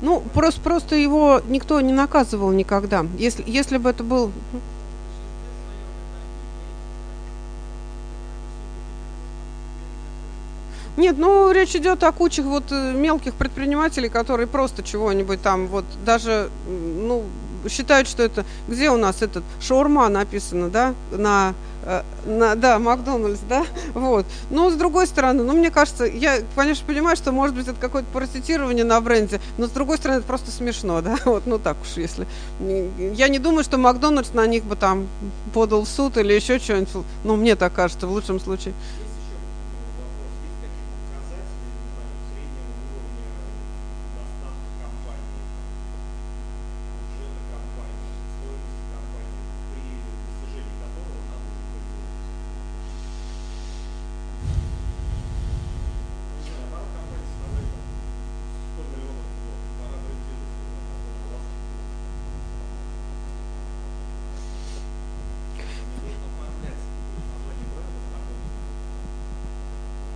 Ну, просто, просто его никто не наказывал никогда. Если, если бы это был... Нет, ну речь идет о куче вот э, мелких предпринимателей, которые просто чего-нибудь там вот даже, ну, считают, что это... Где у нас этот шаурма написано, да, на Э, на, да, Макдональдс, да, вот. Но с другой стороны, ну, мне кажется, я, конечно, понимаю, что, может быть, это какое-то паразитирование на бренде, но с другой стороны, это просто смешно, да, вот, ну, так уж, если. Я не думаю, что Макдональдс на них бы там подал в суд или еще что-нибудь, ну, мне так кажется, в лучшем случае.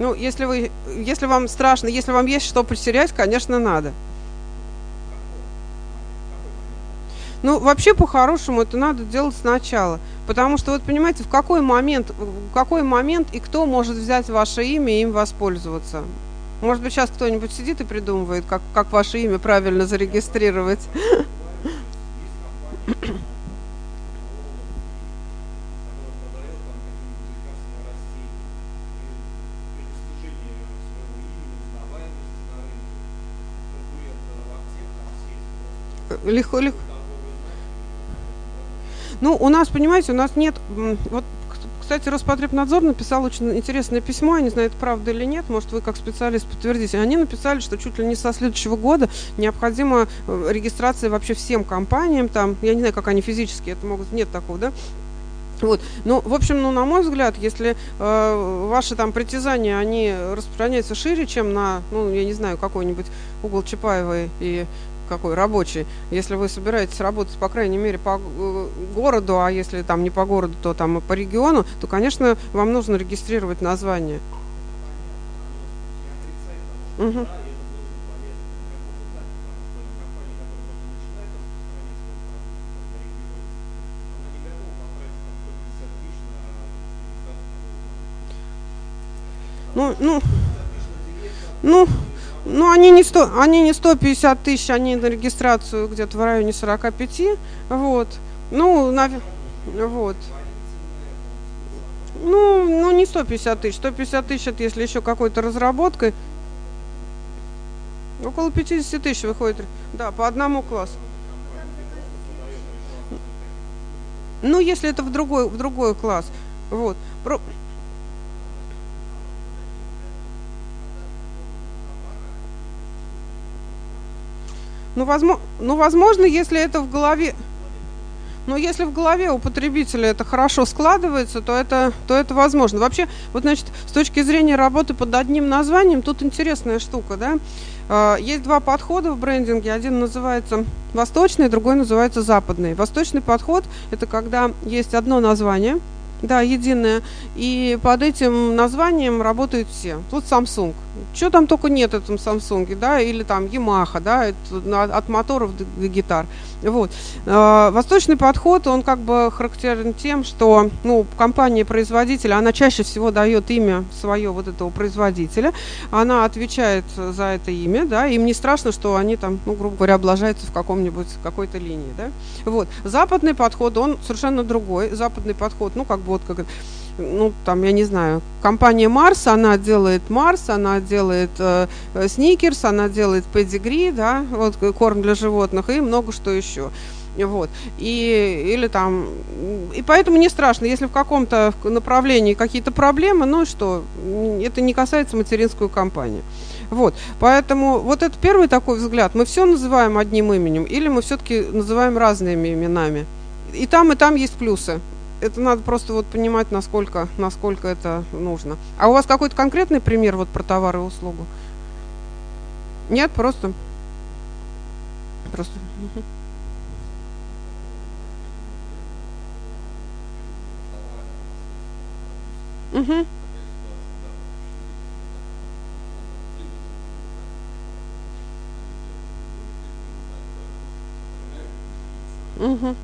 Ну, если вы, если вам страшно, если вам есть что потерять, конечно, надо. Ну, вообще, по-хорошему, это надо делать сначала. Потому что, вот понимаете, в какой момент, в какой момент и кто может взять ваше имя и им воспользоваться? Может быть, сейчас кто-нибудь сидит и придумывает, как, как ваше имя правильно зарегистрировать. легко, легко. Ну, у нас, понимаете, у нас нет... Вот, кстати, Роспотребнадзор написал очень интересное письмо, я не знаю, это правда или нет, может, вы как специалист подтвердите. Они написали, что чуть ли не со следующего года необходима э, регистрация вообще всем компаниям, там, я не знаю, как они физически это могут, нет такого, да, вот. Ну, в общем, ну, на мой взгляд, если э, ваши там притязания, они распространяются шире, чем на, ну, я не знаю, какой-нибудь угол Чапаевой и какой рабочий. Если вы собираетесь работать, по крайней мере, по э, городу, а если там не по городу, то там и по региону, то, конечно, вам нужно регистрировать название. Угу. Ну, ну, ну, ну, они не, 100, они не 150 тысяч, они на регистрацию где-то в районе 45. Вот. Ну, на, вот. Ну, ну, не 150 тысяч. 150 тысяч, это если еще какой-то разработкой. Около 50 тысяч выходит. Да, по одному классу. Ну, если это в другой, в другой класс. Вот. Ну, возможно, ну, возможно, если это в голове... Но если в голове у потребителя это хорошо складывается, то это, то это возможно. Вообще, вот, значит, с точки зрения работы под одним названием, тут интересная штука, да. А, есть два подхода в брендинге. Один называется восточный, другой называется западный. Восточный подход – это когда есть одно название, да, единое, и под этим названием работают все. Тут Samsung – что там только нет в этом Samsung, да, или там Yamaha, да, это от моторов до, до гитар. Вот. А, восточный подход, он как бы характерен тем, что, ну, компания-производитель, она чаще всего дает имя свое вот этого производителя, она отвечает за это имя, да, им не страшно, что они там, ну, грубо говоря, облажаются в каком-нибудь, какой-то линии, да. Вот. Западный подход, он совершенно другой. Западный подход, ну, как бы вот как ну, там, я не знаю, компания Марс, она делает Марс, она делает э, Сникерс, она делает педигри, да, вот корм для животных и много что еще. Вот. И, или там, и поэтому не страшно, если в каком-то направлении какие-то проблемы, ну что, это не касается материнскую компанию. Вот, поэтому вот это первый такой взгляд. Мы все называем одним именем или мы все-таки называем разными именами. И там, и там есть плюсы это надо просто вот понимать, насколько, насколько это нужно. А у вас какой-то конкретный пример вот про товар и услугу? Нет, просто. Просто. Угу. Угу.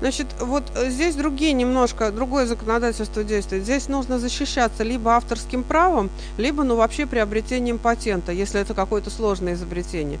Значит, вот э, здесь другие немножко, другое законодательство действует. Здесь нужно защищаться либо авторским правом, либо, ну, вообще приобретением патента, если это какое-то сложное изобретение.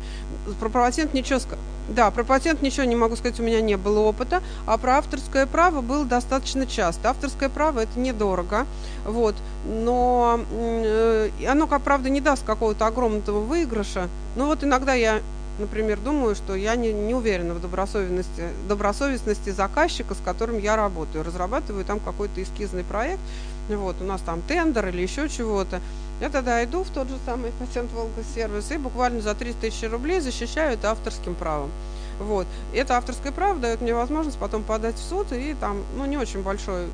Про патент ничего да, про патент ничего не могу сказать, у меня не было опыта, а про авторское право было достаточно часто. Авторское право это недорого, вот, но э, оно, как правда, не даст какого-то огромного выигрыша. Но вот иногда я например, думаю, что я не, не уверена в добросовестности, добросовестности заказчика, с которым я работаю. Разрабатываю там какой-то эскизный проект, вот, у нас там тендер или еще чего-то. Я тогда иду в тот же самый патент Волга сервис и буквально за 300 тысяч рублей защищаю это авторским правом. Вот. Это авторское право дает мне возможность потом подать в суд, и там, ну, не очень большой,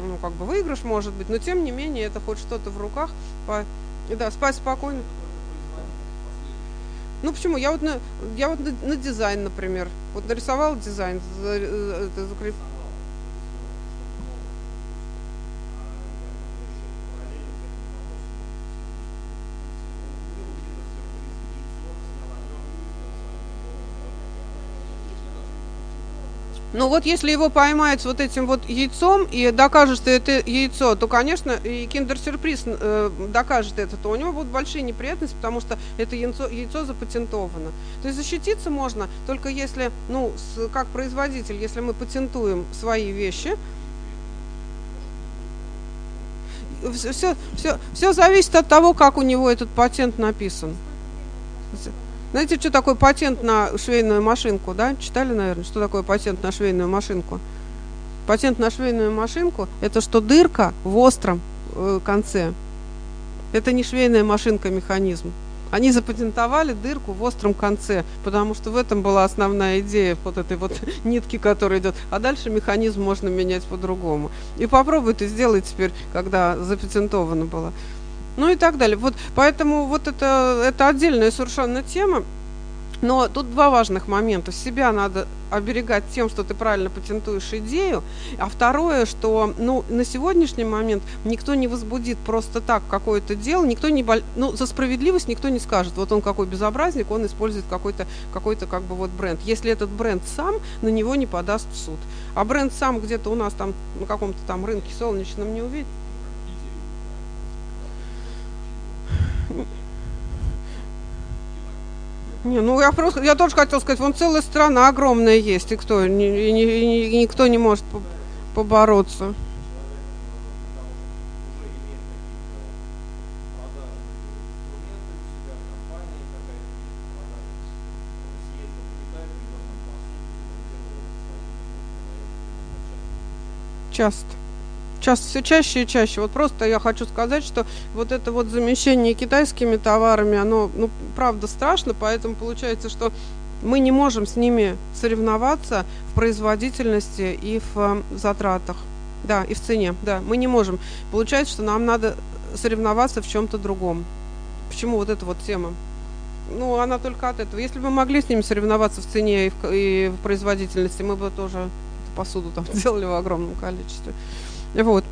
ну, как бы выигрыш может быть, но тем не менее это хоть что-то в руках, по... да, спать спокойно. Ну почему? Я вот на, я вот на, на дизайн, например, вот нарисовал дизайн, это закреп... Ну вот если его поймают с вот этим вот яйцом и докажут, что это яйцо, то, конечно, и киндер-сюрприз э, докажет это, то у него будут большие неприятности, потому что это яйцо, яйцо запатентовано. То есть защититься можно только если, ну, с, как производитель, если мы патентуем свои вещи, все, все, все зависит от того, как у него этот патент написан. Знаете, что такое патент на швейную машинку, да? Читали, наверное, что такое патент на швейную машинку? Патент на швейную машинку – это что дырка в остром э, конце. Это не швейная машинка, механизм. Они запатентовали дырку в остром конце, потому что в этом была основная идея вот этой вот нитки, которая идет. А дальше механизм можно менять по-другому. И попробуй ты сделай теперь, когда запатентовано было ну и так далее. Вот, поэтому вот это, это отдельная совершенно тема. Но тут два важных момента. Себя надо оберегать тем, что ты правильно патентуешь идею. А второе, что ну, на сегодняшний момент никто не возбудит просто так какое-то дело, никто не ну, за справедливость никто не скажет, вот он какой безобразник, он использует какой-то какой-то как бы вот бренд. Если этот бренд сам, на него не подаст в суд. А бренд сам где-то у нас там на каком-то там рынке солнечном не увидит. Не, ну я просто, я тоже хотел сказать, вон целая страна огромная есть, и кто, ни, ни, ни, никто не может побороться. Часто сейчас все чаще и чаще. Вот просто я хочу сказать, что вот это вот замещение китайскими товарами, оно, ну, правда страшно, поэтому получается, что мы не можем с ними соревноваться в производительности и в э, затратах. Да, и в цене, да, мы не можем. Получается, что нам надо соревноваться в чем-то другом. Почему вот эта вот тема? Ну, она только от этого. Если бы мы могли с ними соревноваться в цене и в, и в производительности, мы бы тоже посуду там делали в огромном количестве. Вот.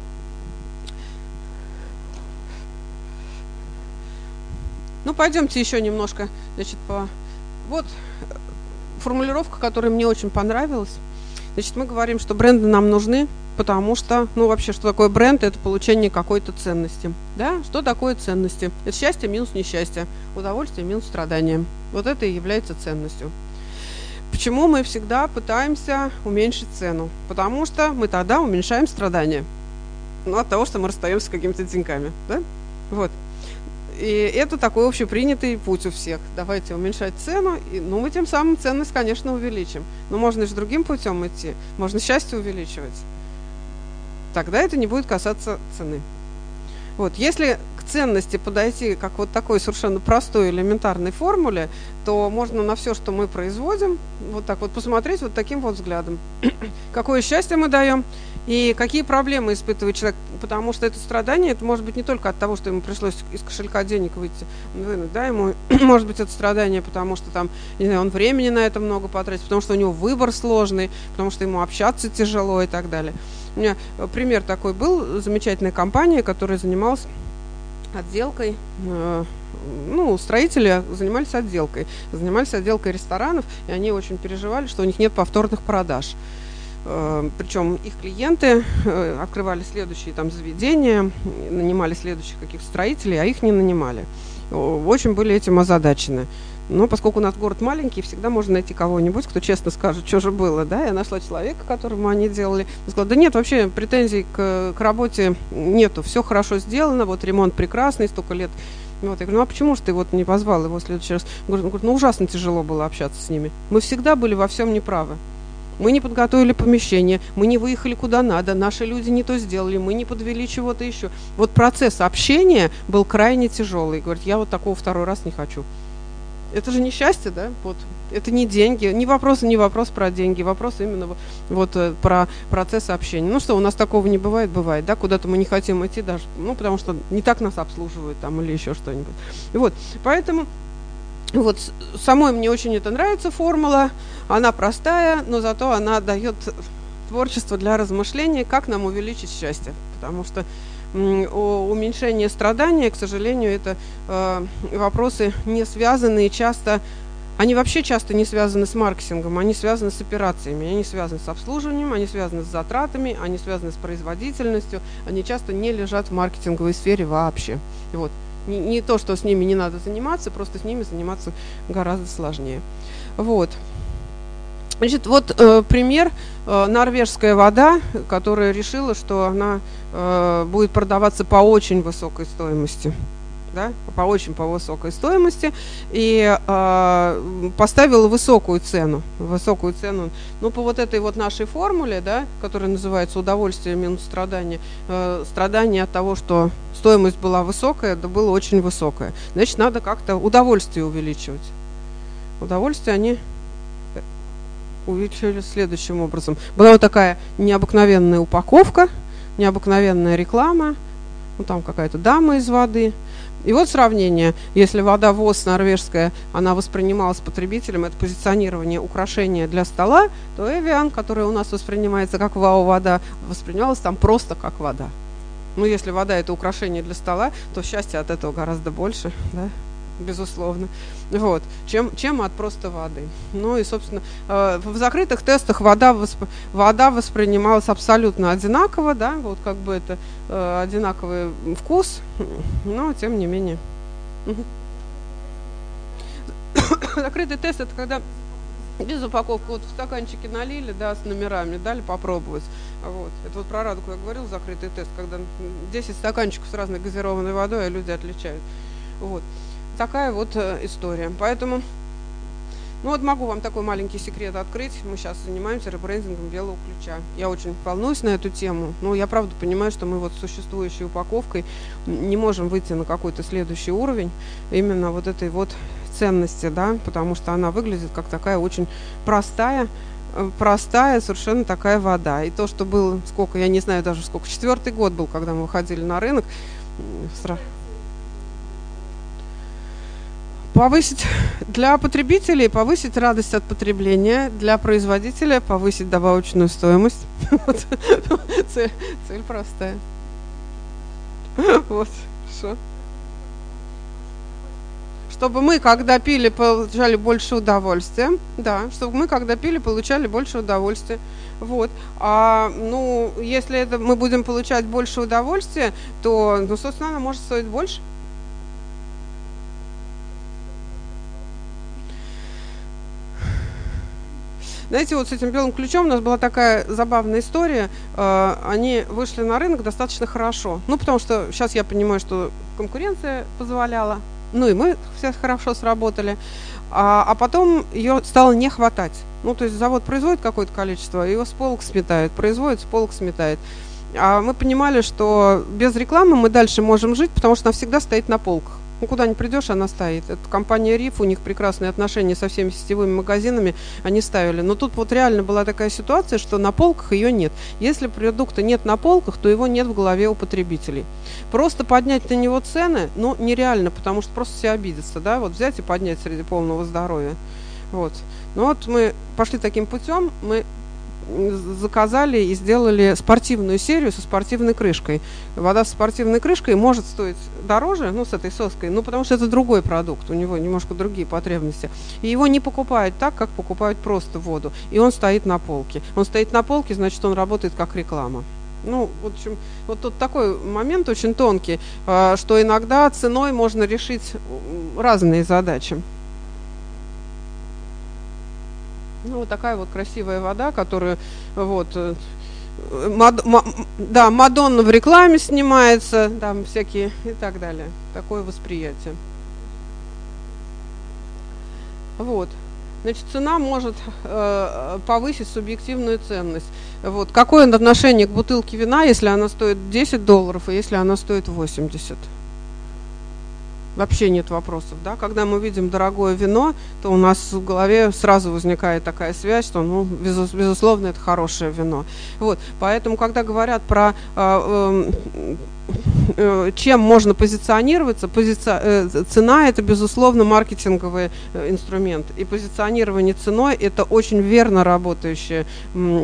Ну, пойдемте еще немножко, значит, по... Вот формулировка, которая мне очень понравилась. Значит, мы говорим, что бренды нам нужны, потому что, ну, вообще, что такое бренд? Это получение какой-то ценности. Да? Что такое ценности? Это счастье минус несчастье, удовольствие минус страдание. Вот это и является ценностью. Почему мы всегда пытаемся уменьшить цену? Потому что мы тогда уменьшаем страдания. Ну, от того, что мы расстаемся с какими-то деньгами. Да? Вот. И это такой общепринятый путь у всех. Давайте уменьшать цену, и, ну, мы тем самым ценность, конечно, увеличим. Но можно же другим путем идти. Можно счастье увеличивать. Тогда это не будет касаться цены. Вот, если ценности подойти как вот такой совершенно простой элементарной формуле, то можно на все, что мы производим, вот так вот посмотреть вот таким вот взглядом. Какое счастье мы даем и какие проблемы испытывает человек, потому что это страдание, это может быть не только от того, что ему пришлось из кошелька денег выйти, вынуть, да, ему может быть это страдание, потому что там, не знаю, он времени на это много потратит, потому что у него выбор сложный, потому что ему общаться тяжело и так далее. У меня пример такой был, замечательная компания, которая занималась отделкой э, ну, строители занимались отделкой. Занимались отделкой ресторанов, и они очень переживали, что у них нет повторных продаж. Э, Причем их клиенты э, открывали следующие там заведения, нанимали следующих каких-то строителей, а их не нанимали. Очень были этим озадачены. Но поскольку у нас город маленький, всегда можно найти кого-нибудь, кто честно скажет, что же было, да. Я нашла человека, которому они делали. Я сказала, да нет, вообще претензий к, к работе нету, все хорошо сделано, вот ремонт прекрасный, столько лет вот, я говорю, ну а почему же ты вот не позвал его в следующий раз? Он говорит, ну ужасно тяжело было общаться с ними. Мы всегда были во всем неправы. Мы не подготовили помещение, мы не выехали куда надо, наши люди не то сделали, мы не подвели чего-то еще. Вот процесс общения был крайне тяжелый. Говорит, я вот такого второй раз не хочу. Это же несчастье, да? Вот. Это не деньги, не вопрос, не вопрос про деньги, вопрос именно вот э, про процесс общения. Ну что, у нас такого не бывает, бывает, да? Куда-то мы не хотим идти даже, ну потому что не так нас обслуживают там или еще что-нибудь. Вот, поэтому вот самой мне очень это нравится формула, она простая, но зато она дает творчество для размышления, как нам увеличить счастье, потому что уменьшение страдания, к сожалению, это э, вопросы не связанные часто, они вообще часто не связаны с маркетингом, они связаны с операциями, они связаны с обслуживанием, они связаны с затратами, они связаны с производительностью, они часто не лежат в маркетинговой сфере вообще. Вот. Не, не то, что с ними не надо заниматься, просто с ними заниматься гораздо сложнее. Вот. Значит, вот э, пример э, норвежская вода, которая решила, что она э, будет продаваться по очень высокой стоимости. Да, по очень по высокой стоимости и э, поставила высокую цену, высокую цену, ну по вот этой вот нашей формуле, да, которая называется удовольствие минус страдание, э, страдание от того, что стоимость была высокая, да было очень высокая, значит надо как-то удовольствие увеличивать. Удовольствие они увеличили следующим образом. Была вот такая необыкновенная упаковка, необыкновенная реклама, ну там какая-то дама из воды. И вот сравнение, если вода ВОЗ норвежская, она воспринималась потребителем, это позиционирование украшения для стола, то Эвиан, которая у нас воспринимается как вау-вода, воспринималась там просто как вода. Ну, если вода это украшение для стола, то счастья от этого гораздо больше, да? Безусловно. Вот. Чем, чем от просто воды. Ну и, собственно, э, в закрытых тестах вода, восп... вода воспринималась абсолютно одинаково, да, вот как бы это э, одинаковый вкус, но тем не менее. Закрытый тест это когда без упаковки, вот в стаканчике налили, да, с номерами, дали попробовать. Вот. Это вот про радугу я говорил, закрытый тест, когда 10 стаканчиков с разной газированной водой, а люди отличают. Вот такая вот э, история. Поэтому, ну вот могу вам такой маленький секрет открыть. Мы сейчас занимаемся ребрендингом белого ключа. Я очень волнуюсь на эту тему. Но я правда понимаю, что мы вот с существующей упаковкой не можем выйти на какой-то следующий уровень именно вот этой вот ценности, да, потому что она выглядит как такая очень простая, э, простая совершенно такая вода. И то, что было, сколько, я не знаю даже сколько, четвертый год был, когда мы выходили на рынок, повысить для потребителей повысить радость от потребления, для производителя повысить добавочную стоимость. цель, цель простая. Вот, что. Чтобы мы, когда пили, получали больше удовольствия. Да, чтобы мы, когда пили, получали больше удовольствия. Вот. А, ну, если это мы будем получать больше удовольствия, то, ну, собственно, она может стоить больше. Знаете, вот с этим белым ключом у нас была такая забавная история. Э, они вышли на рынок достаточно хорошо. Ну, потому что сейчас я понимаю, что конкуренция позволяла. Ну, и мы все хорошо сработали. А, а потом ее стало не хватать. Ну, то есть завод производит какое-то количество, его с полок сметает, производит, с полок сметает. А мы понимали, что без рекламы мы дальше можем жить, потому что она всегда стоит на полках. Ну, куда не придешь, она стоит. Это компания РИФ, у них прекрасные отношения со всеми сетевыми магазинами, они ставили. Но тут вот реально была такая ситуация, что на полках ее нет. Если продукта нет на полках, то его нет в голове у потребителей. Просто поднять на него цены, ну, нереально, потому что просто все обидятся, да, вот взять и поднять среди полного здоровья. Вот. Ну вот мы пошли таким путем, мы заказали и сделали спортивную серию со спортивной крышкой. Вода с спортивной крышкой может стоить дороже, ну, с этой соской, ну, потому что это другой продукт, у него немножко другие потребности. И его не покупают так, как покупают просто воду. И он стоит на полке. Он стоит на полке, значит, он работает как реклама. Ну, в общем, вот тут такой момент очень тонкий, а, что иногда ценой можно решить разные задачи. Ну, вот такая вот красивая вода, которую вот э, Мад, ма, да, Мадонна в рекламе снимается, там всякие и так далее. Такое восприятие. Вот. Значит, цена может э, повысить субъективную ценность. Вот. Какое отношение к бутылке вина, если она стоит 10 долларов, и если она стоит 80? Вообще нет вопросов, да. Когда мы видим дорогое вино, то у нас в голове сразу возникает такая связь, что, ну, безусловно, это хорошее вино. Вот, поэтому, когда говорят про э, э, чем можно позиционироваться, позици... Э, цена это безусловно маркетинговый э, инструмент. И позиционирование ценой это очень верно работающее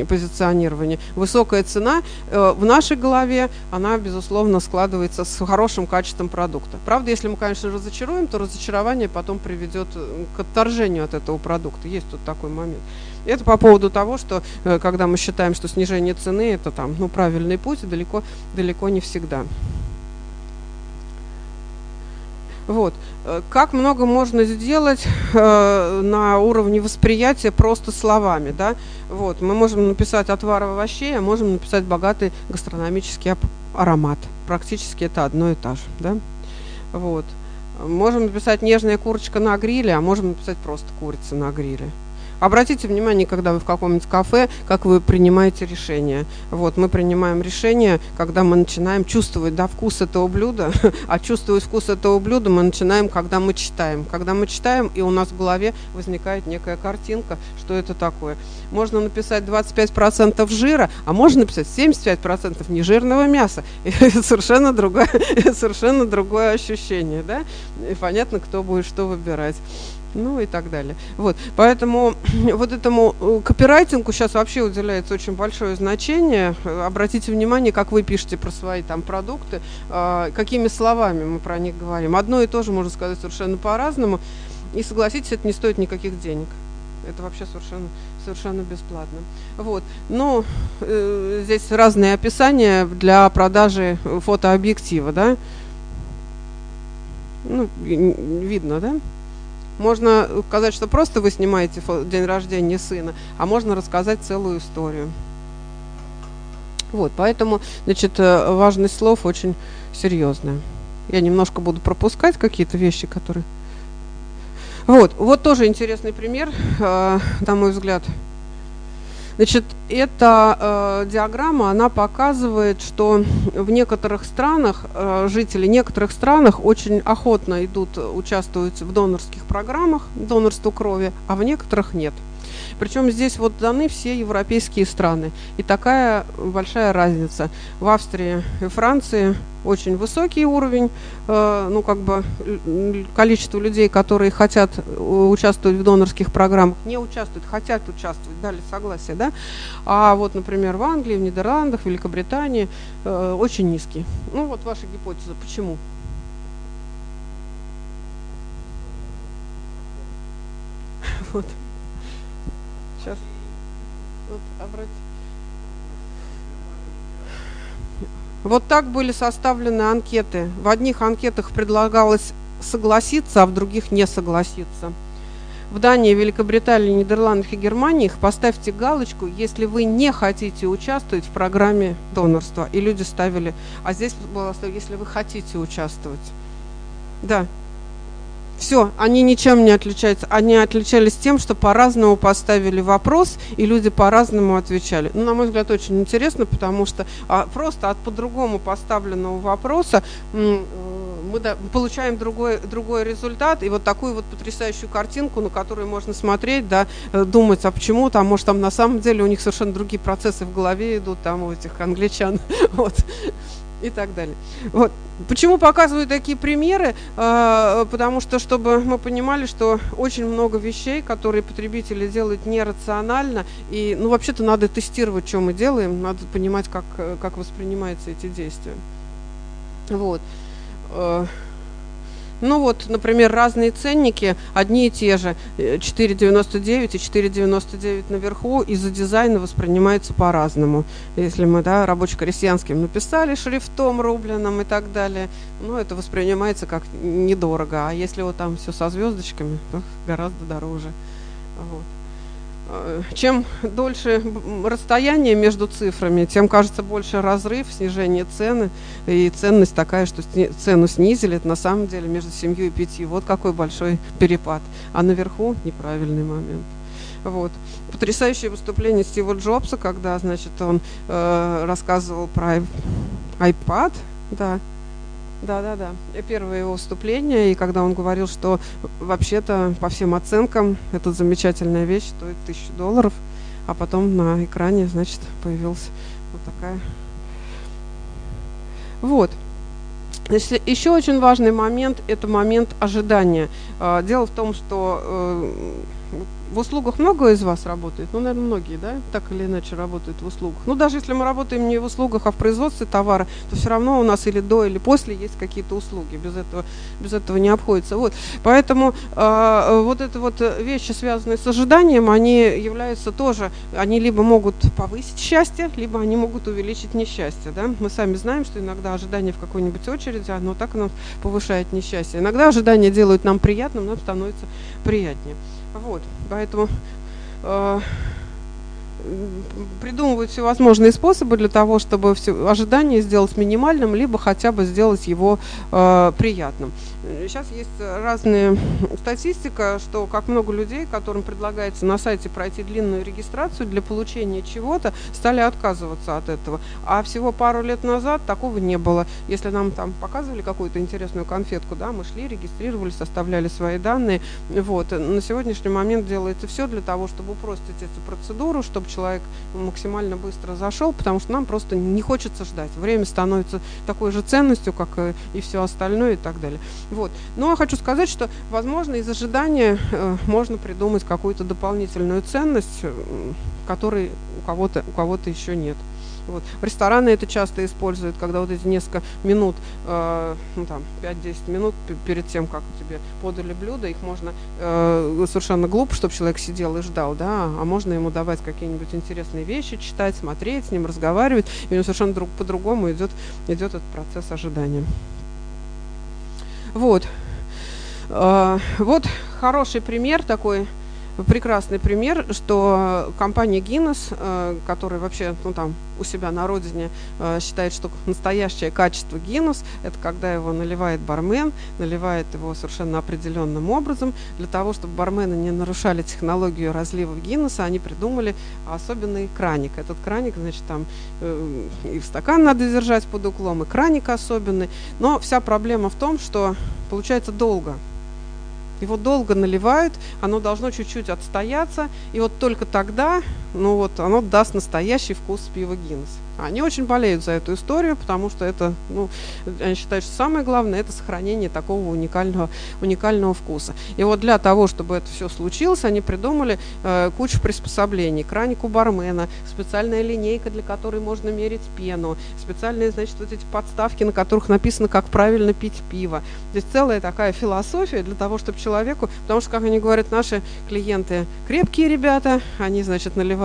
позиционирование. Высокая цена в нашей голове, она безусловно складывается с хорошим качеством продукта. Правда, если мы, конечно, разочаруем, то разочарование потом приведет к отторжению от этого продукта. Есть тут такой момент. Это по поводу того, что когда мы считаем, что снижение цены это там, ну, правильный путь, далеко, далеко не всегда. Вот. Э, как много можно сделать э, на уровне восприятия просто словами, да? Вот. Мы можем написать отвар овощей, а можем написать богатый гастрономический аромат. Практически это одно и то же, да? Вот. Можем написать нежная курочка на гриле, а можем написать просто курица на гриле. Обратите внимание, когда вы в каком-нибудь кафе, как вы принимаете решение. Вот, мы принимаем решение, когда мы начинаем чувствовать да, вкус этого блюда, а чувствовать вкус этого блюда мы начинаем, когда мы читаем. Когда мы читаем, и у нас в голове возникает некая картинка, что это такое. Можно написать 25% жира, а можно написать 75% нежирного мяса. И это совершенно другое, совершенно другое ощущение, да? И понятно, кто будет что выбирать ну и так далее. Вот, поэтому вот этому э, копирайтингу сейчас вообще уделяется очень большое значение. Обратите внимание, как вы пишете про свои там продукты, э, какими словами мы про них говорим. Одно и то же можно сказать совершенно по-разному. И согласитесь, это не стоит никаких денег. Это вообще совершенно, совершенно бесплатно. Вот. Ну, э, здесь разные описания для продажи фотообъектива, да. Ну, видно, да? Можно сказать, что просто вы снимаете день рождения сына, а можно рассказать целую историю. Вот, поэтому, значит, э, важность слов очень серьезная. Я немножко буду пропускать какие-то вещи, которые... Вот, вот тоже интересный пример, э, на мой взгляд, Значит, эта э, диаграмма, она показывает, что в некоторых странах, э, жители некоторых странах очень охотно идут, участвуют в донорских программах, донорству крови, а в некоторых нет. Причем здесь вот даны все европейские страны. И такая большая разница. В Австрии и Франции очень высокий уровень, э, ну как бы количество людей, которые хотят э, участвовать в донорских программах, не участвуют, хотят участвовать, дали согласие, да. А вот, например, в Англии, в Нидерландах, в Великобритании э, очень низкий. Ну вот ваша гипотеза, почему? Вот. Сейчас. Вот, обратите. Вот так были составлены анкеты. В одних анкетах предлагалось согласиться, а в других не согласиться. В Дании, Великобритании, Нидерландах и Германии поставьте галочку, если вы не хотите участвовать в программе донорства. И люди ставили, а здесь было, если вы хотите участвовать. Да. Все, они ничем не отличаются. Они отличались тем, что по-разному поставили вопрос, и люди по-разному отвечали. Ну, на мой взгляд, очень интересно, потому что а, просто от по-другому поставленного вопроса э, мы да, получаем другой, другой результат, и вот такую вот потрясающую картинку, на которую можно смотреть, да, э, думать, а почему там, может, там на самом деле у них совершенно другие процессы в голове идут, там у этих англичан, вот и так далее. Вот. Почему показываю такие примеры? А, потому что, чтобы мы понимали, что очень много вещей, которые потребители делают нерационально, и, ну, вообще-то надо тестировать, что мы делаем, надо понимать, как, как воспринимаются эти действия. Вот. Ну вот, например, разные ценники, одни и те же, 4,99 и 4,99 наверху, из-за дизайна воспринимаются по-разному. Если мы, да, рабоче-крестьянским написали шрифтом рубленым и так далее, ну, это воспринимается как недорого. А если вот там все со звездочками, то гораздо дороже. Вот. Э, чем дольше расстояние между цифрами, тем кажется больше разрыв, снижение цены. И ценность такая, что цену снизили, это на самом деле между семью и пятью. Вот какой большой перепад. А наверху неправильный момент. Вот. Потрясающее выступление Стива Джобса, когда, значит, он э, рассказывал про iPad, да, да, да, да. Первое его выступление, и когда он говорил, что вообще-то по всем оценкам эта замечательная вещь стоит тысячу долларов, а потом на экране, значит, появилась вот такая. Вот. Еще очень важный момент – это момент ожидания. А, дело в том, что э, в услугах много из вас работает? Ну, наверное, многие, да, так или иначе работают в услугах. Ну, даже если мы работаем не в услугах, а в производстве товара, то все равно у нас или до, или после есть какие-то услуги. Без этого, без этого не обходится. Вот. Поэтому э, вот это вот вещи, связанные с ожиданием, они являются тоже, они либо могут повысить счастье, либо они могут увеличить несчастье. Да? Мы сами знаем, что иногда ожидание в какой-нибудь очереди, оно так нам повышает несчастье. Иногда ожидания делают нам приятным, нам становится приятнее. Вот, поэтому э, придумывают всевозможные способы для того, чтобы все ожидание сделать минимальным, либо хотя бы сделать его э, приятным. Сейчас есть разная статистика, что как много людей, которым предлагается на сайте пройти длинную регистрацию для получения чего-то, стали отказываться от этого. А всего пару лет назад такого не было. Если нам там показывали какую-то интересную конфетку, да, мы шли, регистрировались, составляли свои данные. Вот. На сегодняшний момент делается все для того, чтобы упростить эту процедуру, чтобы человек максимально быстро зашел, потому что нам просто не хочется ждать. Время становится такой же ценностью, как и все остальное и так далее. Вот. Но я хочу сказать, что, возможно, из ожидания э, можно придумать какую-то дополнительную ценность, которой у кого-то у кого-то еще нет. Вот. Рестораны это часто используют, когда вот эти несколько минут, э, ну там 5-10 минут перед тем, как тебе подали блюдо, их можно э, совершенно глупо, чтобы человек сидел и ждал, да, а можно ему давать какие-нибудь интересные вещи, читать, смотреть, с ним разговаривать, и у него совершенно друг, по-другому идет, идет этот процесс ожидания. Вот. А, вот хороший пример такой, прекрасный пример, что компания Guinness, э, которая вообще ну, там, у себя на родине э, считает, что настоящее качество Guinness – это когда его наливает бармен, наливает его совершенно определенным образом. Для того, чтобы бармены не нарушали технологию разлива Гиннесса, они придумали особенный краник. Этот краник, значит, там э, и в стакан надо держать под углом, и краник особенный. Но вся проблема в том, что получается долго – его долго наливают, оно должно чуть-чуть отстояться, и вот только тогда, ну вот, оно даст настоящий вкус пива Гиннес. Они очень болеют за эту историю, потому что это, ну, они считают, что самое главное это сохранение такого уникального, уникального вкуса. И вот для того, чтобы это все случилось, они придумали э, кучу приспособлений. Краник у бармена, специальная линейка, для которой можно мерить пену, специальные, значит, вот эти подставки, на которых написано, как правильно пить пиво. Здесь целая такая философия для того, чтобы человеку, потому что, как они говорят, наши клиенты крепкие ребята, они, значит, наливают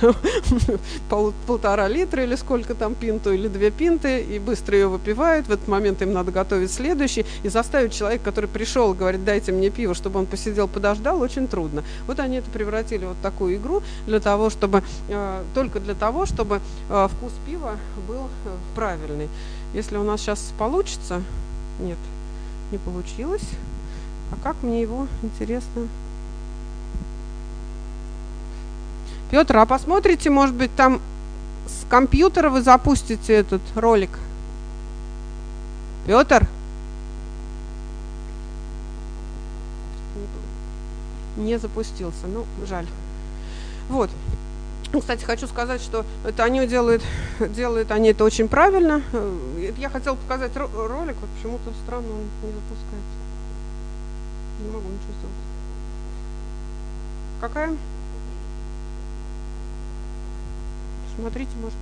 полтора литра или сколько там пинту, или две пинты, и быстро ее выпивают. В этот момент им надо готовить следующий. И заставить человека, который пришел, говорит, дайте мне пиво, чтобы он посидел, подождал, очень трудно. Вот они это превратили в вот такую игру для того, чтобы, э, только для того, чтобы э, вкус пива был э, правильный. Если у нас сейчас получится, нет, не получилось. А как мне его, интересно? Петр, а посмотрите, может быть, там с компьютера вы запустите этот ролик? Петр? Не запустился. Ну, жаль. Вот. Ну, кстати, хочу сказать, что это они делают, делают они это очень правильно. Я хотела показать ролик, вот почему-то странно он не запускается. Не могу ничего сделать. Какая? Смотрите, может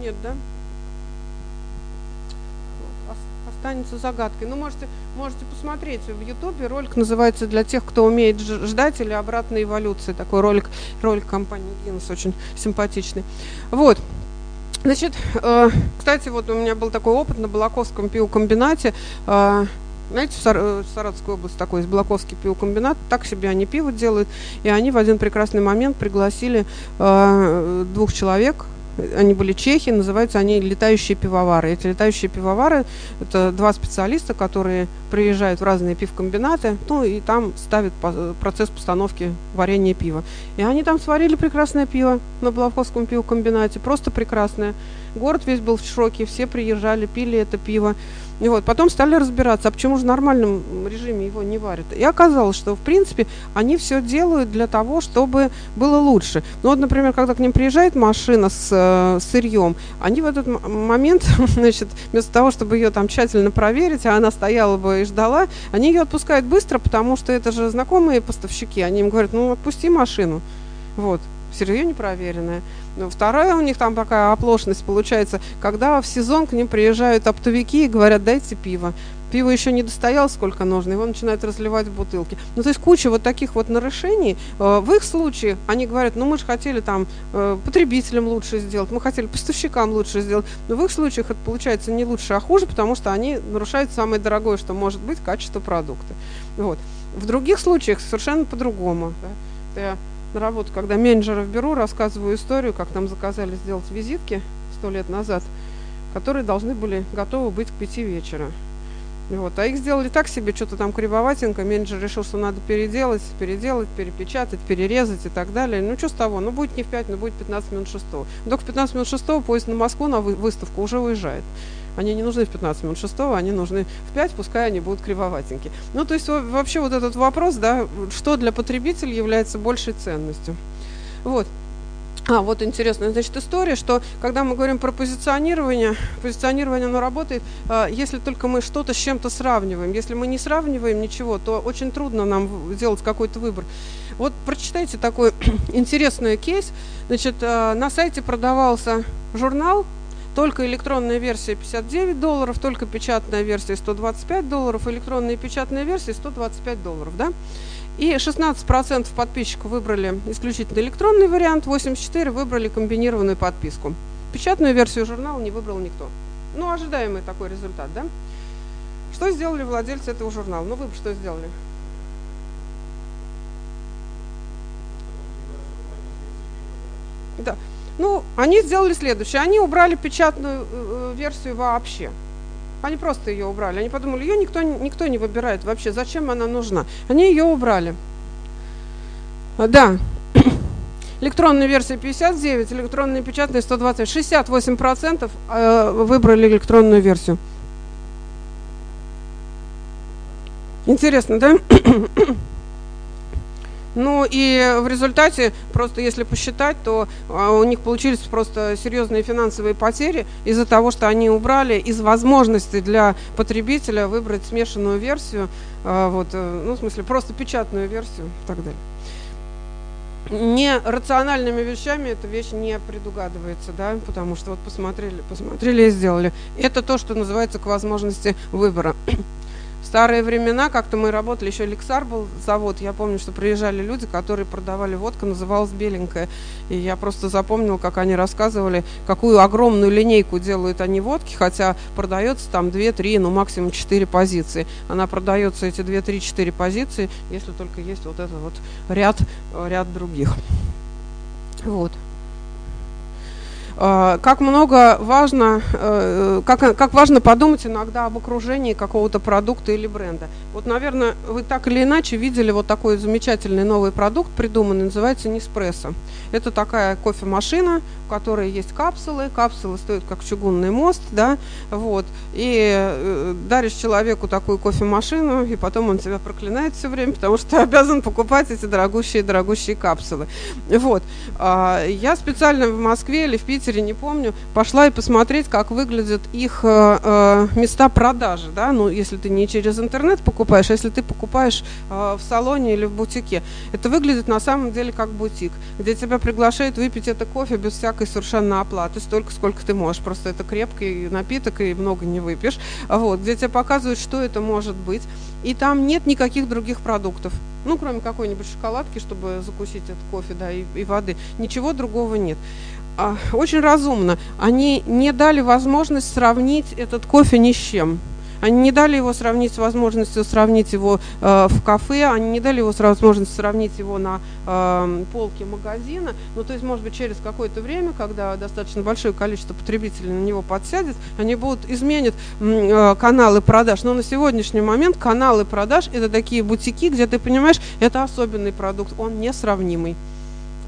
Нет, да? останется загадкой. Ну, можете, можете посмотреть в Ютубе. Ролик называется «Для тех, кто умеет ждать» или «Обратная эволюция». Такой ролик, ролик компании Guinness, очень симпатичный. Вот. Значит, э, кстати, вот у меня был такой опыт на Балаковском пивокомбинате. Э, знаете, в, Сар э, в Саратовской области такой есть Балаковский пивокомбинат, так себе они пиво делают, и они в один прекрасный момент пригласили э, двух человек, они были чехи, называются они летающие пивовары. Эти летающие пивовары – это два специалиста, которые приезжают в разные пивкомбинаты, ну и там ставят процесс постановки варенья пива. И они там сварили прекрасное пиво на Балаковском пивокомбинате, просто прекрасное. Город весь был в шоке, все приезжали, пили это пиво. И вот, потом стали разбираться, а почему же в нормальном режиме его не варят. И оказалось, что, в принципе, они все делают для того, чтобы было лучше. Ну вот, например, когда к ним приезжает машина с э, сырьем, они в этот момент, значит, вместо того, чтобы ее там тщательно проверить, а она стояла бы и ждала, они ее отпускают быстро, потому что это же знакомые поставщики. Они им говорят, ну, отпусти машину. Вот, сырье непроверенное. Ну, вторая у них там такая оплошность получается, когда в сезон к ним приезжают оптовики и говорят, дайте пиво. Пиво еще не достояло сколько нужно, его начинают разливать в бутылки. Ну, то есть куча вот таких вот нарушений. Э, в их случае они говорят, ну, мы же хотели там э, потребителям лучше сделать, мы хотели поставщикам лучше сделать. Но в их случаях это получается не лучше, а хуже, потому что они нарушают самое дорогое, что может быть, качество продукта. Вот. В других случаях совершенно по-другому. Да на работу, когда менеджеров беру, рассказываю историю, как нам заказали сделать визитки сто лет назад, которые должны были готовы быть к пяти вечера. Вот. А их сделали так себе, что-то там кривоватенько. Менеджер решил, что надо переделать, переделать, перепечатать, перерезать и так далее. Ну, что с того? Ну, будет не в 5, но будет 15 минут шестого. Только в 15 минут шестого поезд на Москву на выставку уже уезжает. Они не нужны в 15 минут шестого, они нужны в 5, пускай они будут кривоватенькие. Ну, то есть вообще вот этот вопрос, да, что для потребителя является большей ценностью. Вот. А, вот интересная, значит, история, что когда мы говорим про позиционирование, позиционирование, оно работает, э, если только мы что-то с чем-то сравниваем. Если мы не сравниваем ничего, то очень трудно нам сделать какой-то выбор. Вот прочитайте такой интересный кейс. Значит, э, на сайте продавался журнал только электронная версия 59 долларов, только печатная версия 125 долларов, электронная и печатная версия 125 долларов, да? И 16% подписчиков выбрали исключительно электронный вариант, 84% выбрали комбинированную подписку. Печатную версию журнала не выбрал никто. Ну, ожидаемый такой результат, да? Что сделали владельцы этого журнала? Ну, вы бы что сделали? Да. Ну, они сделали следующее. Они убрали печатную э, э, версию вообще. Они просто ее убрали. Они подумали, ее никто, никто не выбирает вообще. Зачем она нужна? Они ее убрали. Да. Электронная версия 59, электронная печатная 120. 68% э, выбрали электронную версию. Интересно, да? Ну и в результате, просто если посчитать, то а, у них получились просто серьезные финансовые потери из-за того, что они убрали из возможности для потребителя выбрать смешанную версию, а, вот, э, ну в смысле просто печатную версию и так далее не рациональными вещами эта вещь не предугадывается, да, потому что вот посмотрели, посмотрели и сделали. Это то, что называется к возможности выбора старые времена, как-то мы работали, еще Лексар был завод, я помню, что приезжали люди, которые продавали водку, называлась беленькая. И я просто запомнил, как они рассказывали, какую огромную линейку делают они водки, хотя продается там 2-3, ну максимум 4 позиции. Она продается, эти 2-3-4 позиции, если только есть вот этот вот ряд, ряд других. Вот. Э, как много важно, э, как, как важно подумать иногда об окружении какого-то продукта или бренда. Вот, наверное, вы так или иначе видели вот такой замечательный новый продукт придуманный, называется Неспрессо. Это такая кофемашина, в которой есть капсулы. Капсулы стоят как чугунный мост, да, вот. И э, даришь человеку такую кофемашину, и потом он тебя проклинает все время, потому что ты обязан покупать эти дорогущие-дорогущие капсулы. Вот. А, я специально в Москве или в Питере, не помню, пошла и посмотреть, как выглядят их э, э, места продажи, да, ну, если ты не через интернет покупаешь, а если ты покупаешь в салоне или в бутике. Это выглядит на самом деле как бутик, где тебя приглашают выпить это кофе без всякой совершенно оплаты, столько, сколько ты можешь. Просто это крепкий напиток и много не выпьешь. Вот, где тебе показывают, что это может быть. И там нет никаких других продуктов. Ну, кроме какой-нибудь шоколадки, чтобы закусить этот кофе, да, и, и воды. Ничего другого нет а, очень разумно. Они не дали возможность сравнить этот кофе ни с чем. Они не дали его сравнить с возможностью сравнить его э, в кафе, они не дали его с возможностью сравнить его на э, полке магазина. Ну, то есть, может быть, через какое-то время, когда достаточно большое количество потребителей на него подсядет, они будут изменят э, каналы продаж. Но на сегодняшний момент каналы продаж это такие бутики, где ты понимаешь, это особенный продукт, он несравнимый.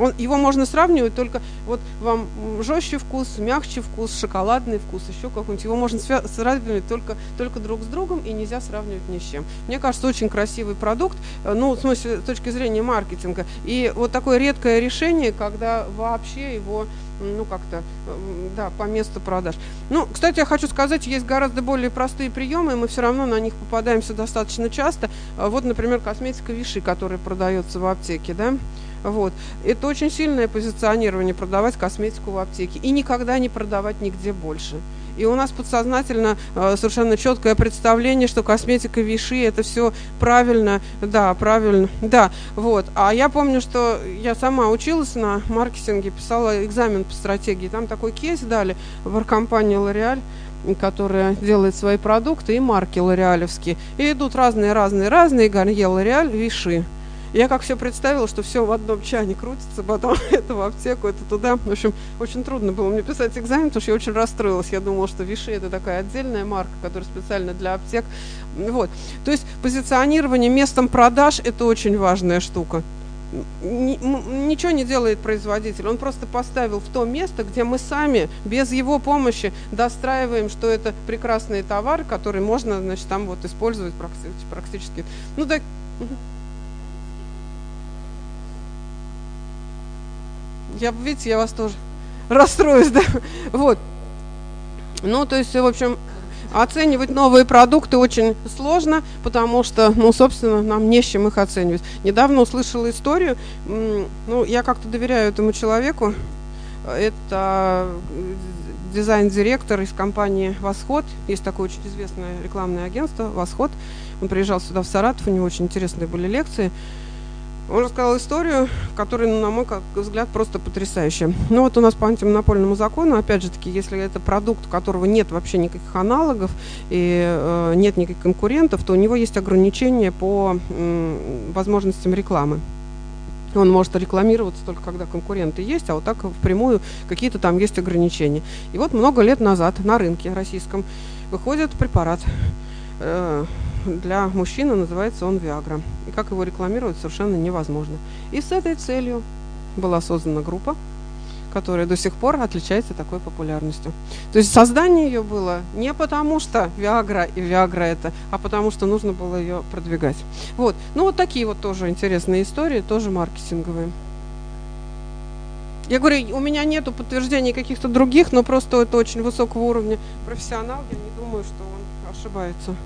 Он, его можно сравнивать только вот вам жестче вкус, мягче вкус, шоколадный вкус, еще какой-нибудь. Его можно сравнивать только, только друг с другом и нельзя сравнивать ни с чем. Мне кажется, очень красивый продукт, э, ну, в смысле, с точки зрения маркетинга. И вот такое редкое решение, когда вообще его ну, как-то, да, по месту продаж. Ну, кстати, я хочу сказать, есть гораздо более простые приемы, и мы все равно на них попадаемся достаточно часто. Э, вот, например, косметика Виши, которая продается в аптеке, да, вот. Это очень сильное позиционирование, продавать косметику в аптеке. И никогда не продавать нигде больше. И у нас подсознательно э, совершенно четкое представление, что косметика Виши это все правильно, да, правильно, да, вот. А я помню, что я сама училась на маркетинге, писала экзамен по стратегии. Там такой кейс дали в компании L'Oreal которая делает свои продукты, и марки лореалевские. И идут разные-разные-разные, Гарье Лореаль, Виши. Я как все представила, что все в одном чане крутится, потом это в аптеку, это туда. В общем, очень трудно было мне писать экзамен, потому что я очень расстроилась. Я думала, что Виши это такая отдельная марка, которая специально для аптек. Вот. То есть позиционирование местом продаж это очень важная штука. Ничего не делает производитель, он просто поставил в то место, где мы сами без его помощи достраиваем, что это прекрасные товары, которые можно, значит, там вот использовать практически. Ну так. Я, видите, я вас тоже расстроюсь, да. Вот. Ну, то есть, в общем, оценивать новые продукты очень сложно, потому что, ну, собственно, нам не с чем их оценивать. Недавно услышала историю, ну, я как-то доверяю этому человеку. Это дизайн-директор из компании «Восход». Есть такое очень известное рекламное агентство «Восход». Он приезжал сюда в Саратов, у него очень интересные были лекции. Он рассказал историю, которая, ну, на мой взгляд, просто потрясающая. Ну вот у нас по антимонопольному закону, опять же таки, если это продукт, у которого нет вообще никаких аналогов и э, нет никаких конкурентов, то у него есть ограничения по э, возможностям рекламы. Он может рекламироваться только когда конкуренты есть, а вот так впрямую какие-то там есть ограничения. И вот много лет назад на рынке российском выходит препарат. Э, для мужчины называется он Виагра. И как его рекламировать совершенно невозможно. И с этой целью была создана группа, которая до сих пор отличается такой популярностью. То есть создание ее было не потому, что Виагра и Виагра это, а потому что нужно было ее продвигать. Вот. Ну вот такие вот тоже интересные истории, тоже маркетинговые. Я говорю, у меня нету подтверждений каких-то других, но просто это очень высокого уровня профессионал. Я не думаю, что он ошибается.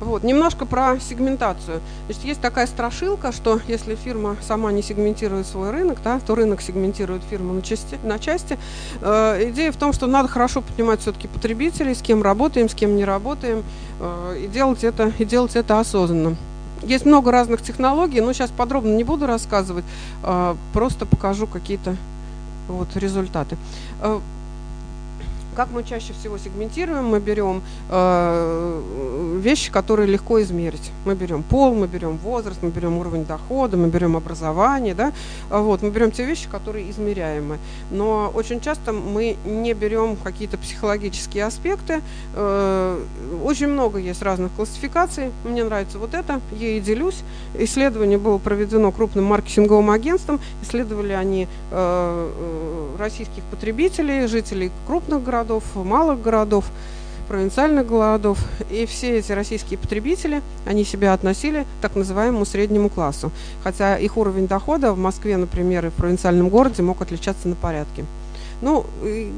Вот, немножко про сегментацию. Значит, есть такая страшилка, что если фирма сама не сегментирует свой рынок, да, то рынок сегментирует фирму на части. На части. Э, идея в том, что надо хорошо понимать все-таки потребителей, с кем работаем, с кем не работаем, э, и, делать это, и делать это осознанно. Есть много разных технологий, но сейчас подробно не буду рассказывать, э, просто покажу какие-то вот результаты. Как мы чаще всего сегментируем? Мы берем э, вещи, которые легко измерить. Мы берем пол, мы берем возраст, мы берем уровень дохода, мы берем образование, да? Вот, мы берем те вещи, которые измеряемы. Но очень часто мы не берем какие-то психологические аспекты. Э, очень много есть разных классификаций. Мне нравится вот это, я и делюсь. Исследование было проведено крупным маркетинговым агентством. Исследовали они э, э российских потребителей, жителей крупных городов, городов, малых городов, провинциальных городов. И все эти российские потребители, они себя относили к так называемому среднему классу. Хотя их уровень дохода в Москве, например, и в провинциальном городе мог отличаться на порядке. Ну,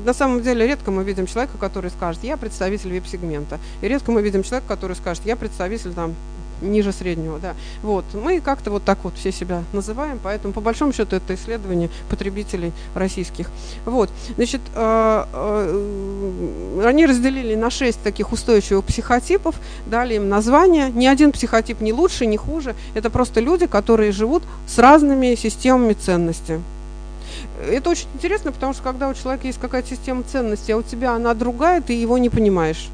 на самом деле, редко мы видим человека, который скажет, я представитель вип-сегмента. И редко мы видим человека, который скажет, я представитель там ниже среднего, да. Вот, мы как-то вот так вот все себя называем, поэтому по большому счету это исследование потребителей российских. Вот, значит, э, э, они разделили на шесть таких устойчивых психотипов, дали им название. Ни один психотип не лучше, не хуже. Это просто люди, которые живут с разными системами ценностей. Это очень интересно, потому что когда у человека есть какая-то система ценностей, а у тебя она другая, ты его не понимаешь.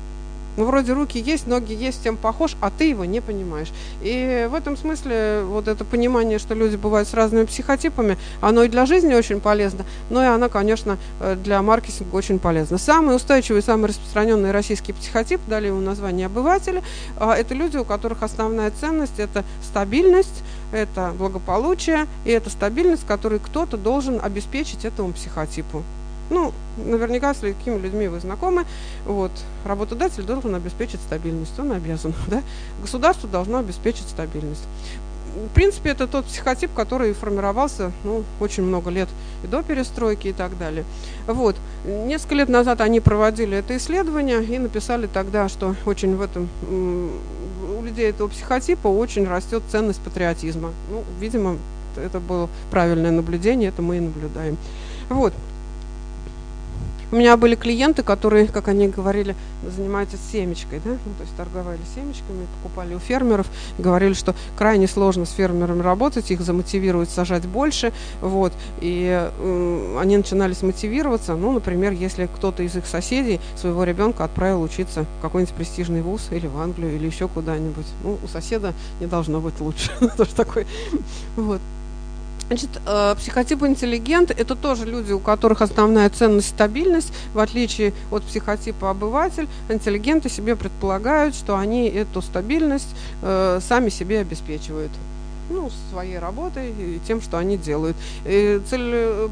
Ну, вроде руки есть, ноги есть, тем похож, а ты его не понимаешь. И в этом смысле вот это понимание, что люди бывают с разными психотипами, оно и для жизни очень полезно, но и оно, конечно, э, для маркетинга очень полезно. Самый устойчивый, самый распространенный российский психотип, дали ему название обыватели, а это люди, у которых основная ценность – это стабильность, это благополучие и это стабильность, которую кто-то должен обеспечить этому психотипу. Ну, наверняка с такими людьми вы знакомы. Вот. Работодатель должен обеспечить стабильность, он обязан. Да? Государство должно обеспечить стабильность. В принципе, это тот психотип, который формировался ну, очень много лет и до перестройки и так далее. Вот. Несколько лет назад они проводили это исследование и написали тогда, что очень в этом у людей этого психотипа очень растет ценность патриотизма. Ну, видимо, это было правильное наблюдение, это мы и наблюдаем. Вот. У меня были клиенты, которые, как они говорили, занимаются семечкой, да, ну, то есть торговали семечками, покупали у фермеров, говорили, что крайне сложно с фермерами работать, их замотивируют сажать больше, вот, и э, они начинали мотивироваться, ну, например, если кто-то из их соседей своего ребенка отправил учиться в какой-нибудь престижный вуз или в Англию, или еще куда-нибудь, ну, у соседа не должно быть лучше, тоже такой, вот. Значит, э, психотип интеллигент – это тоже люди, у которых основная ценность – стабильность. В отличие от психотипа обыватель, интеллигенты себе предполагают, что они эту стабильность э, сами себе обеспечивают ну, своей работой и тем, что они делают. И цель, э,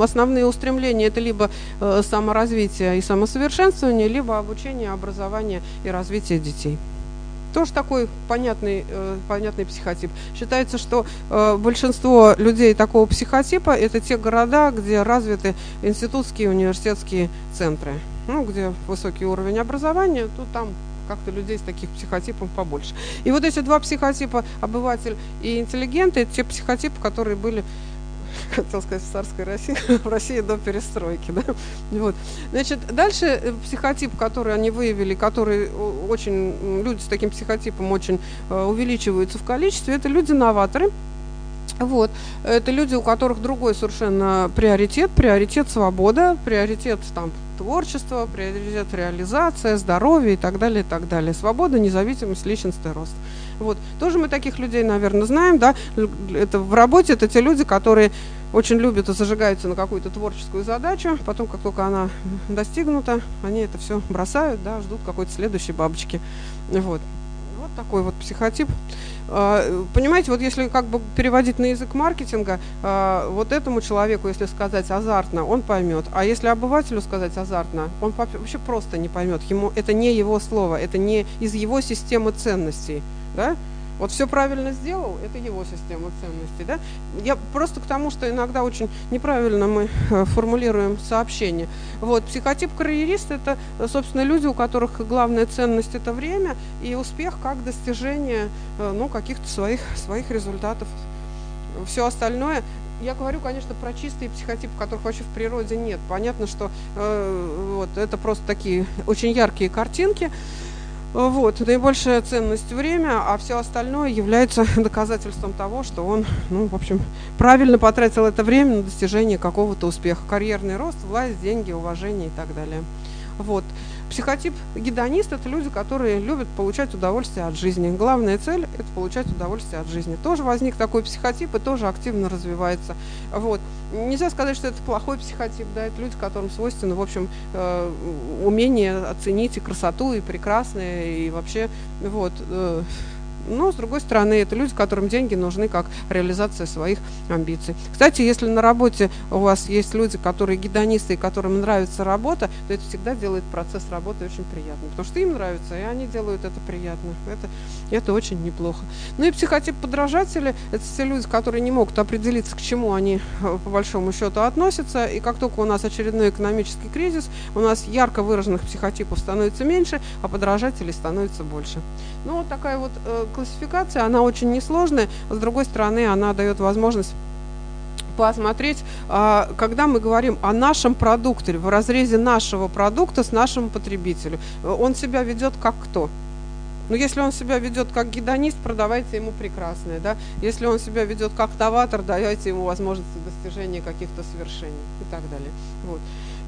основные устремления это либо саморазвитие и самосовершенствование, либо обучение, образование и развитие детей. Тоже такой понятный, э, понятный психотип. Считается, что э, большинство людей такого психотипа это те города, где развиты институтские университетские центры. Ну, где высокий уровень образования, то там как-то людей с таких психотипов побольше. И вот эти два психотипа, обыватель и интеллигент, это те психотипы, которые были хотел сказать, в царской России, в России до перестройки. Да? Вот. Значит, дальше э, психотип, который они выявили, который очень, люди с таким психотипом очень э, увеличиваются в количестве, это люди-новаторы, вот. Это люди, у которых другой совершенно приоритет, приоритет свобода, приоритет там, творчество, приоритет реализация, здоровье и так далее, и так далее. Свобода, независимость, личностный рост. Вот. Тоже мы таких людей, наверное, знаем, да, это в работе, это те люди, которые очень любят и зажигаются на какую-то творческую задачу, потом, как только она достигнута, они это все бросают, да, ждут какой-то следующей бабочки. Вот. Вот такой вот психотип. А, понимаете, вот если как бы переводить на язык маркетинга, а, вот этому человеку, если сказать азартно, он поймет. А если обывателю сказать азартно, он вообще просто не поймет. Ему это не его слово, это не из его системы ценностей да, вот все правильно сделал, это его система ценностей, да. Я просто к тому, что иногда очень неправильно мы э, формулируем сообщение. Вот, психотип карьериста – это, собственно, люди, у которых главная ценность – это время и успех как достижение, э, ну, каких-то своих, своих результатов. Все остальное я говорю, конечно, про чистые психотипы, которых вообще в природе нет. Понятно, что э, вот, это просто такие очень яркие картинки. Вот, наибольшая ценность время, а все остальное является доказательством того, что он, ну, в общем, правильно потратил это время на достижение какого-то успеха. Карьерный рост, власть, деньги, уважение и так далее. Вот. Психотип гедонист – это люди, которые любят получать удовольствие от жизни. Главная цель – это получать удовольствие от жизни. Тоже возник такой психотип и тоже активно развивается. Вот. Нельзя сказать, что это плохой психотип, да, это люди, которым свойственно, в общем, э, умение оценить и красоту, и прекрасное, и вообще, вот, э, но, с другой стороны, это люди, которым деньги нужны как реализация своих амбиций. Кстати, если на работе у вас есть люди, которые гедонисты, и которым нравится работа, то это всегда делает процесс работы очень приятным. Потому что им нравится, и они делают это приятно. Это, это очень неплохо. Ну и психотип подражатели – это все люди, которые не могут определиться, к чему они э, по большому счету относятся. И как только у нас очередной экономический кризис, у нас ярко выраженных психотипов становится меньше, а подражателей становится больше. Ну вот такая вот э, классификация, она очень несложная, с другой стороны, она дает возможность посмотреть, а, когда мы говорим о нашем продукте, в разрезе нашего продукта с нашим потребителем, он себя ведет как кто? Ну, если он себя ведет как гедонист, продавайте ему прекрасное, да. Если он себя ведет как новатор, давайте ему возможности достижения каких-то свершений и так далее. Вот.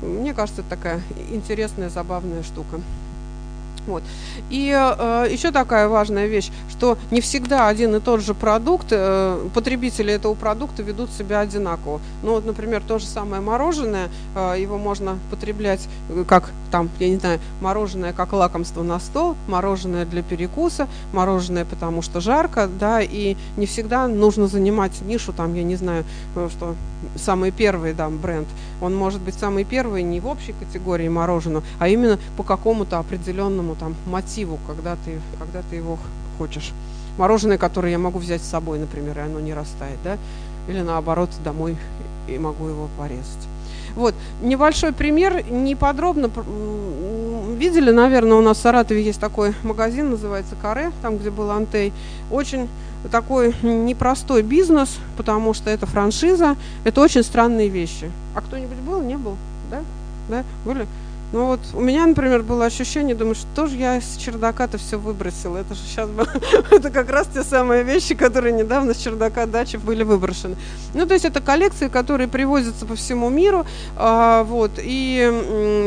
Мне кажется, это такая интересная, забавная штука. Вот. И э, еще такая важная вещь, что не всегда один и тот же продукт, э, потребители этого продукта ведут себя одинаково. Ну вот, например, то же самое мороженое, э, его можно потреблять э, как там, я не знаю, мороженое как лакомство на стол, мороженое для перекуса, мороженое потому что жарко, да, и не всегда нужно занимать нишу, там, я не знаю, э, что самый первый да, бренд, он может быть самый первый не в общей категории мороженого, а именно по какому-то определенному там мотиву, когда ты, когда ты его хочешь. Мороженое, которое я могу взять с собой, например, и оно не растает, да, или наоборот домой и могу его порезать. Вот, небольшой пример, не подробно видели, наверное, у нас в Саратове есть такой магазин, называется Каре, там, где был Антей. Очень такой непростой бизнес, потому что это франшиза, это очень странные вещи. А кто-нибудь был? Не был? Да? Да? Были? Ну вот у меня, например, было ощущение, думаю, что же я с чердака-то все выбросила. Это же сейчас было, это как раз те самые вещи, которые недавно с чердака дачи были выброшены. Ну, то есть это коллекции, которые привозятся по всему миру, а, вот, и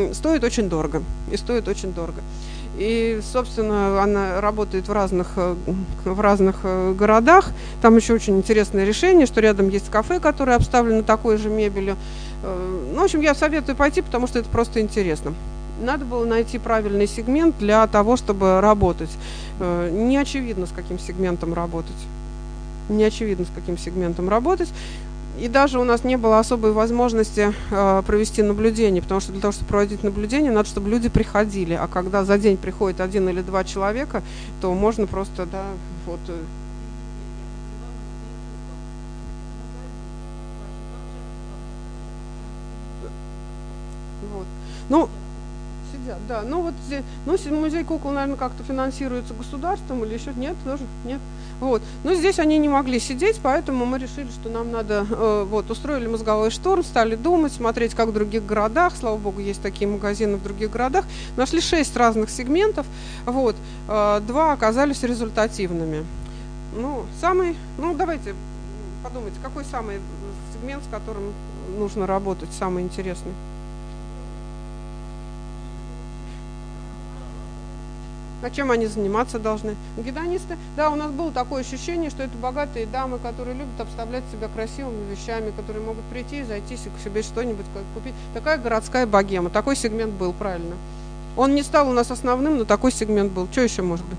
м, стоит очень дорого. И стоит очень дорого. И, собственно, она работает в разных, э, в разных э, городах. Там еще очень интересное решение, что рядом есть кафе, которое обставлено такой же мебелью. Э, ну, в общем, я советую пойти, потому что это просто интересно. Надо было найти правильный сегмент для того, чтобы работать. Не очевидно, с каким сегментом работать. Не очевидно, с каким сегментом работать. И даже у нас не было особой возможности э, провести наблюдение, потому что для того, чтобы проводить наблюдение, надо, чтобы люди приходили. А когда за день приходит один или два человека, то можно просто, да, вот. Э, вот. Ну, сидят, да. Ну вот, ну музей кукол, наверное, как-то финансируется государством или еще нет, тоже нет. Вот. Но здесь они не могли сидеть, поэтому мы решили, что нам надо, э, вот, устроили мозговой штурм, стали думать, смотреть, как в других городах, слава богу, есть такие магазины в других городах, нашли шесть разных сегментов, вот, э, два оказались результативными. Ну, самый, ну, давайте подумайте, какой самый сегмент, с которым нужно работать, самый интересный? А чем они заниматься должны? Гедонисты, да, у нас было такое ощущение, что это богатые дамы, которые любят обставлять себя красивыми вещами, которые могут прийти и зайти себе что-нибудь купить. Такая городская богема, такой сегмент был, правильно. Он не стал у нас основным, но такой сегмент был. Что еще может быть?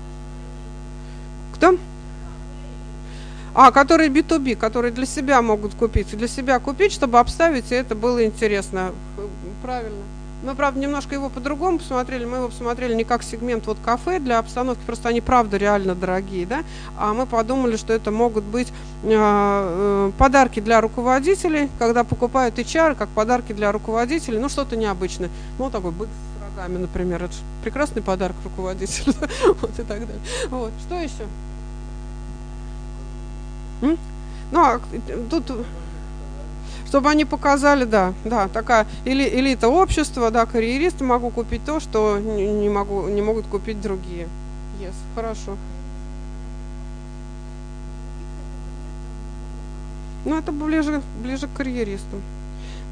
Кто? А, которые B2B, которые для себя могут купить. Для себя купить, чтобы обставить, и это было интересно. Правильно. Мы, правда, немножко его по-другому посмотрели. Мы его посмотрели не как сегмент вот кафе для обстановки, просто они, правда, реально дорогие, да. А мы подумали, что это могут быть э, э, подарки для руководителей, когда покупают HR, как подарки для руководителей, ну, что-то необычное. Ну, такой бык с рогами, например. Это прекрасный подарок руководителю. вот и так далее. Вот. Что еще? Ну, а тут чтобы они показали, да, да, такая эли, элита общества, да, карьеристы могу купить то, что не, могу, не могут купить другие. Yes, хорошо. Ну, это ближе, ближе к карьеристам.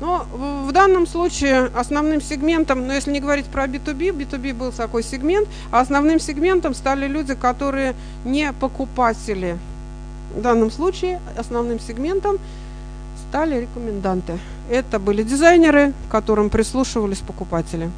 Но в данном случае основным сегментом, но ну, если не говорить про B2B, B2B был такой сегмент, а основным сегментом стали люди, которые не покупатели. В данном случае основным сегментом стали рекоменданты. Это были дизайнеры, к которым прислушивались покупатели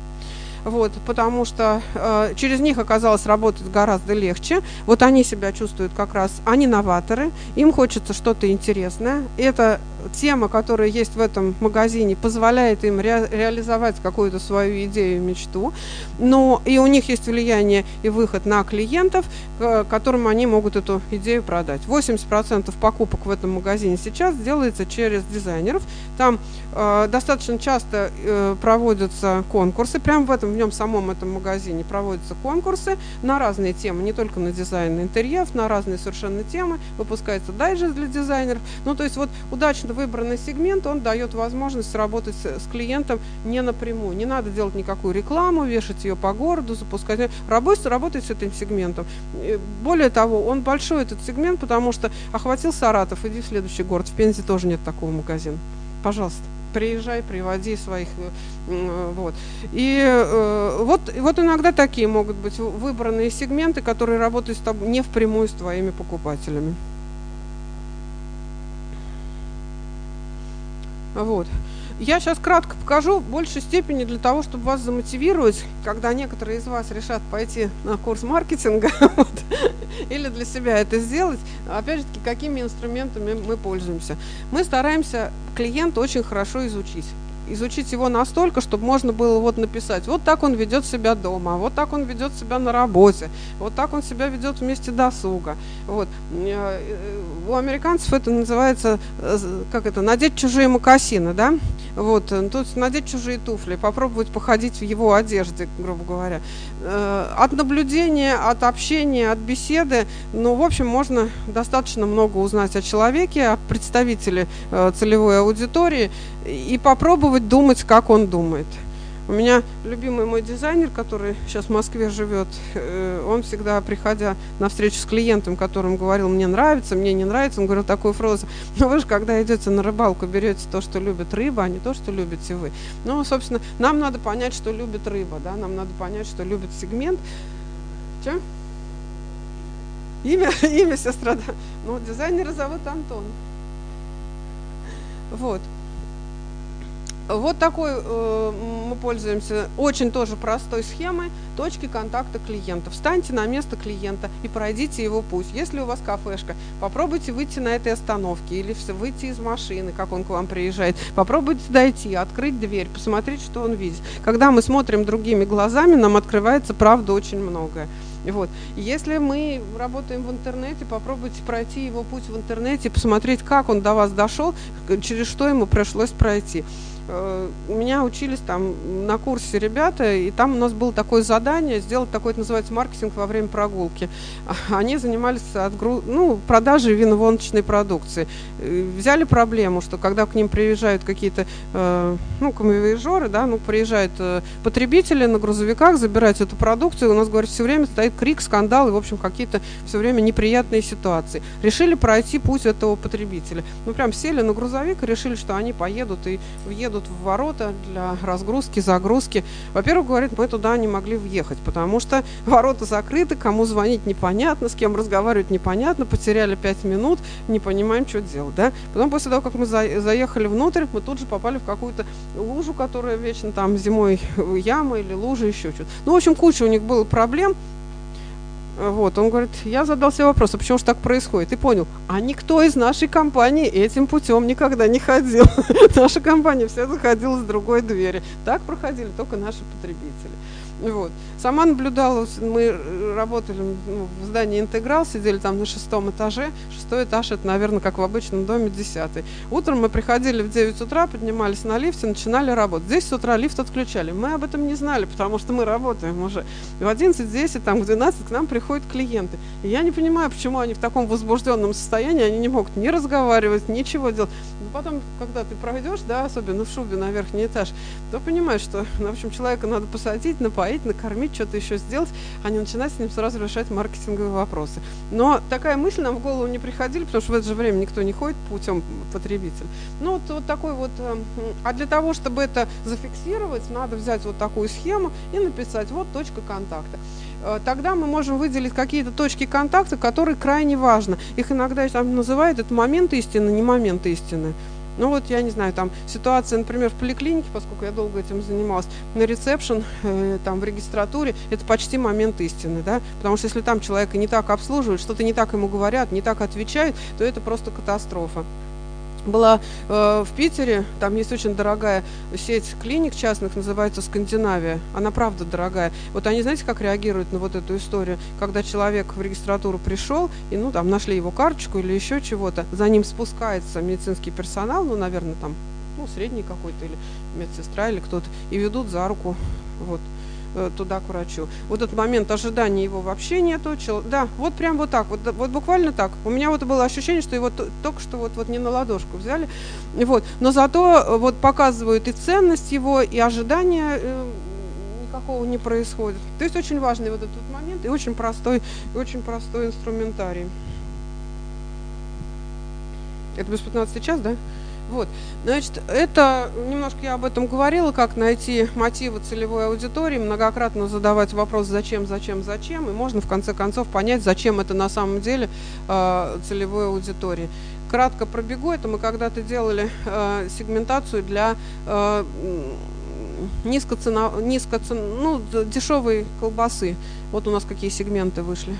вот, потому что э, через них оказалось работать гораздо легче. Вот они себя чувствуют как раз, они новаторы, им хочется что-то интересное. Это тема, которая есть в этом магазине, позволяет им ре реализовать какую-то свою идею, мечту. Но и у них есть влияние и выход на клиентов, которым они могут эту идею продать. 80% покупок в этом магазине сейчас делается через дизайнеров. Там э, достаточно часто э, проводятся конкурсы, прямо в этом, в нем самом этом магазине проводятся конкурсы на разные темы, не только на дизайн интерьеров, на разные совершенно темы. Выпускается дайджест для дизайнеров. Ну, то есть вот удачно выбранный сегмент, он дает возможность работать с, клиентом не напрямую. Не надо делать никакую рекламу, вешать ее по городу, запускать. Работать, работать с этим сегментом. Более того, он большой этот сегмент, потому что охватил Саратов, иди в следующий город. В Пензе тоже нет такого магазина. Пожалуйста приезжай, приводи своих, э, вот. И э, вот, вот иногда такие могут быть выбранные сегменты, которые работают с тобой не впрямую с твоими покупателями. Вот. Я сейчас кратко покажу, в большей степени для того, чтобы вас замотивировать, когда некоторые из вас решат пойти на курс маркетинга вот, или для себя это сделать. Опять же таки, какими инструментами мы пользуемся. Мы стараемся клиента очень хорошо изучить изучить его настолько, чтобы можно было вот написать, вот так он ведет себя дома, вот так он ведет себя на работе, вот так он себя ведет вместе досуга. Вот. Э, у американцев это называется, э, как это, надеть чужие мокасины, да? Вот, э, тут надеть чужие туфли, попробовать походить в его одежде, грубо говоря. От наблюдения, от общения, от беседы, ну, в общем, можно достаточно много узнать о человеке, о представителе целевой аудитории и попробовать попробовать думать, как он думает. У меня любимый мой дизайнер, который сейчас в Москве живет, э, он всегда, приходя на встречу с клиентом, которым говорил, мне нравится, мне не нравится, он говорил такую фразу, ну вы же, когда идете на рыбалку, берете то, что любит рыба, а не то, что любите вы. Ну, собственно, нам надо понять, что любит рыба, да, нам надо понять, что любит сегмент. Че? Имя, имя сестра, да. Ну, дизайнера зовут Антон. Вот. Вот такой э, мы пользуемся очень тоже простой схемой точки контакта клиента. Встаньте на место клиента и пройдите его путь. Если у вас кафешка, попробуйте выйти на этой остановке или выйти из машины, как он к вам приезжает. Попробуйте дойти, открыть дверь, посмотреть, что он видит. Когда мы смотрим другими глазами, нам открывается правда очень многое. Вот. Если мы работаем в интернете, попробуйте пройти его путь в интернете, посмотреть, как он до вас дошел, через что ему пришлось пройти. Э, у меня учились там на курсе ребята, и там у нас было такое задание сделать такой, это называется, маркетинг во время прогулки. Они занимались отгруз... ну, продажей виновоночной продукции. Э, взяли проблему, что когда к ним приезжают какие-то, э, ну, камевоежоры, да, ну, приезжают потребители на грузовиках забирать эту продукцию, у нас, говорят, все время стоит крик, скандал и, в общем, какие-то все время неприятные ситуации. Решили пройти путь этого потребителя. Ну, прям сели на грузовик и решили, что они поедут и въедут едут в ворота для разгрузки, загрузки. Во-первых, говорит, мы туда не могли въехать, потому что ворота закрыты, кому звонить непонятно, с кем разговаривать непонятно, потеряли пять минут, не понимаем, что делать. Да? Потом после того, как мы за заехали внутрь, мы тут же попали в какую-то лужу, которая вечно там зимой яма или лужа, еще что-то. Ну, в общем, куча у них было проблем. Вот, он говорит, я задал себе вопрос, а почему же так происходит? И понял, а никто из нашей компании этим путем никогда не ходил. Наша компания вся заходила с другой двери. Так проходили только наши потребители. Вот. Сама наблюдала, мы работали ну, в здании «Интеграл», сидели там на шестом этаже. Шестой этаж – это, наверное, как в обычном доме, десятый. Утром мы приходили в 9 утра, поднимались на лифте, начинали работать. Здесь с утра лифт отключали. Мы об этом не знали, потому что мы работаем уже. И в 11, 10, там, в 12 к нам приходят клиенты. И я не понимаю, почему они в таком возбужденном состоянии, они не могут ни разговаривать, ничего делать. Но потом, когда ты пройдешь, да, особенно в шубе на верхний этаж, то понимаешь, что, ну, в общем, человека надо посадить, напоить, накормить, что-то еще сделать, а не начинать с ним сразу решать маркетинговые вопросы. Но такая мысль нам в голову не приходили, потому что в это же время никто не ходит путем потребителя. Ну, вот, вот такой вот... Эм, а для того, чтобы это зафиксировать, надо взять вот такую схему и написать вот точка контакта. Э, тогда мы можем выделить какие-то точки контакта, которые крайне важны. Их иногда там называют это момент истины, не момент истины. Ну вот, я не знаю, там ситуация, например, в поликлинике, поскольку я долго этим занималась, на ресепшн, э, там в регистратуре, это почти момент истины, да, потому что если там человека не так обслуживают, что-то не так ему говорят, не так отвечают, то это просто катастрофа была э, в Питере, там есть очень дорогая сеть клиник частных, называется Скандинавия. Она правда дорогая. Вот они, знаете, как реагируют на вот эту историю, когда человек в регистратуру пришел, и, ну, там, нашли его карточку или еще чего-то, за ним спускается медицинский персонал, ну, наверное, там, ну, средний какой-то, или медсестра, или кто-то, и ведут за руку, вот, туда к врачу. Вот этот момент ожидания его вообще нету. Да, вот прям вот так, вот, вот буквально так. У меня вот было ощущение, что его только что вот, вот не на ладошку взяли. Вот. Но зато э, вот показывают и ценность его, и ожидания э, никакого не происходит. То есть очень важный вот этот момент и очень простой, и очень простой инструментарий. Это без 15 час, да? Вот, значит, это, немножко я об этом говорила, как найти мотивы целевой аудитории, многократно задавать вопрос «зачем, зачем, зачем», и можно в конце концов понять, зачем это на самом деле э, целевой аудитории. Кратко пробегу, это мы когда-то делали э, сегментацию для э, низкоцена, низкоцен, ну, дешевой колбасы. Вот у нас какие сегменты вышли.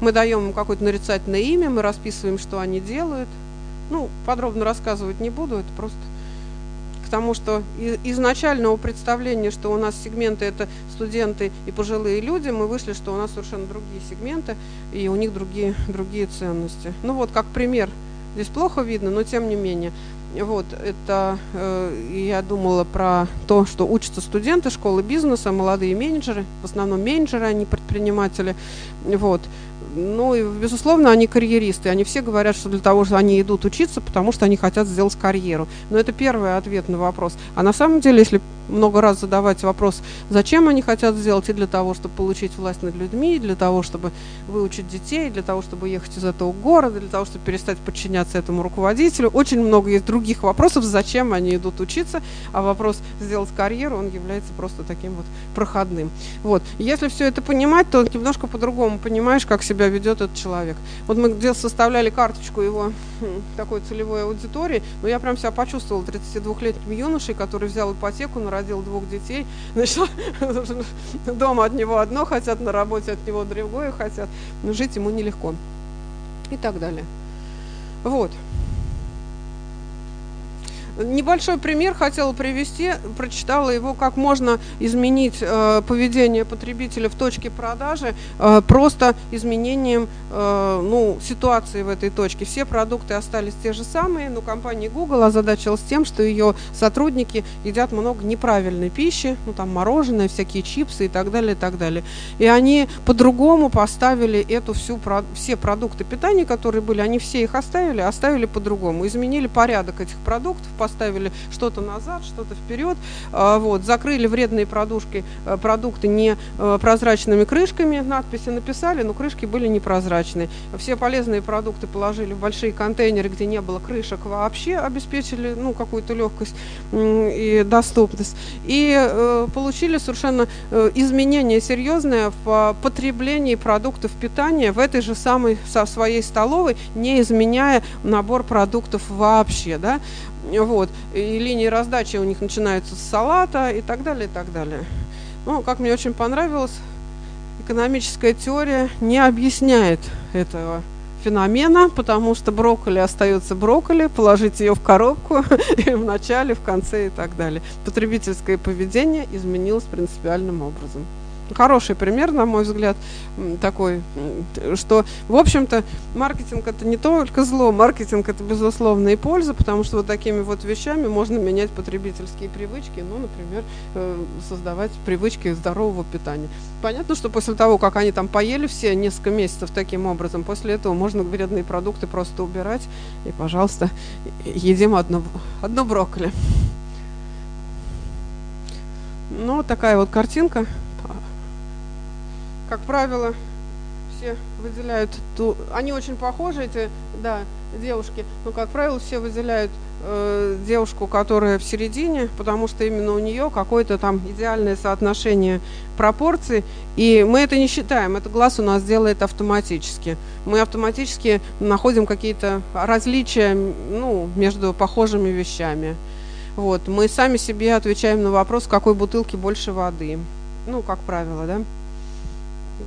Мы даем им какое-то нарицательное имя, мы расписываем, что они делают – ну, подробно рассказывать не буду, это просто к тому, что изначального представления, что у нас сегменты это студенты и пожилые люди, мы вышли, что у нас совершенно другие сегменты, и у них другие, другие ценности. Ну вот, как пример, здесь плохо видно, но тем не менее. Вот, это э, я думала про то, что учатся студенты школы бизнеса, молодые менеджеры, в основном менеджеры, а не предприниматели. Вот. Ну, и, безусловно, они карьеристы. Они все говорят, что для того, что они идут учиться, потому что они хотят сделать карьеру. Но это первый ответ на вопрос. А на самом деле, если много раз задавать вопрос, зачем они хотят сделать, и для того, чтобы получить власть над людьми, и для того, чтобы выучить детей, и для того, чтобы ехать из этого города, для того, чтобы перестать подчиняться этому руководителю. Очень много есть других вопросов, зачем они идут учиться, а вопрос сделать карьеру, он является просто таким вот проходным. Вот. если все это понимать, то немножко по-другому понимаешь, как себя ведет этот человек. Вот мы где составляли карточку его такой целевой аудитории, но я прям себя почувствовала 32-летним юношей, который взял ипотеку на родил двух детей, значит, дома от него одно хотят, на работе от него другое хотят, но жить ему нелегко и так далее. Вот. Небольшой пример хотела привести, прочитала его, как можно изменить э, поведение потребителя в точке продажи э, просто изменением э, ну, ситуации в этой точке. Все продукты остались те же самые, но компания Google озадачилась тем, что ее сотрудники едят много неправильной пищи, ну там мороженое, всякие чипсы и так далее, и так далее. И они по-другому поставили эту всю, все продукты питания, которые были, они все их оставили, оставили по-другому, изменили порядок этих продуктов, поставили что-то назад, что-то вперед, а, вот, закрыли вредные продушки, э, продукты не э, крышками, надписи написали, но крышки были непрозрачные. Все полезные продукты положили в большие контейнеры, где не было крышек вообще, обеспечили ну, какую-то легкость и доступность. И э, получили совершенно изменение серьезное в потреблении продуктов питания в этой же самой со своей столовой, не изменяя набор продуктов вообще. Да? Вот. И линии раздачи у них начинаются с салата и так далее, и так далее. Ну, как мне очень понравилось, экономическая теория не объясняет этого феномена, потому что брокколи остается брокколи, положить ее в коробку в начале, в конце и так далее. Потребительское поведение изменилось принципиальным образом хороший пример, на мой взгляд, такой, что, в общем-то, маркетинг это не только зло, маркетинг это, безусловно, и польза, потому что вот такими вот вещами можно менять потребительские привычки, ну, например, э, создавать привычки здорового питания. Понятно, что после того, как они там поели все несколько месяцев таким образом, после этого можно вредные продукты просто убирать, и, пожалуйста, едим одно, одно брокколи. Ну, такая вот картинка как правило, все выделяют, ту, они очень похожи, эти, да, девушки, но, как правило, все выделяют э, девушку, которая в середине, потому что именно у нее какое-то там идеальное соотношение пропорций, и мы это не считаем, это глаз у нас делает автоматически. Мы автоматически находим какие-то различия ну, между похожими вещами. Вот. Мы сами себе отвечаем на вопрос, в какой бутылке больше воды. Ну, как правило, да?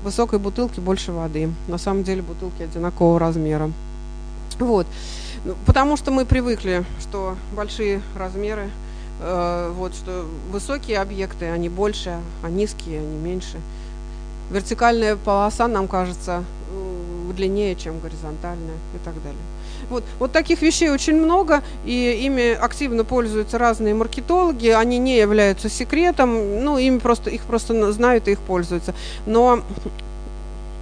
Высокой бутылке больше воды. На самом деле бутылки одинакового размера. Вот. Ну, потому что мы привыкли, что большие размеры, э, вот, что высокие объекты, они больше, а низкие, они меньше. Вертикальная полоса нам кажется э, длиннее, чем горизонтальная и так далее. Вот, вот таких вещей очень много, и ими активно пользуются разные маркетологи, они не являются секретом, ну, ими просто, их просто знают и их пользуются. Но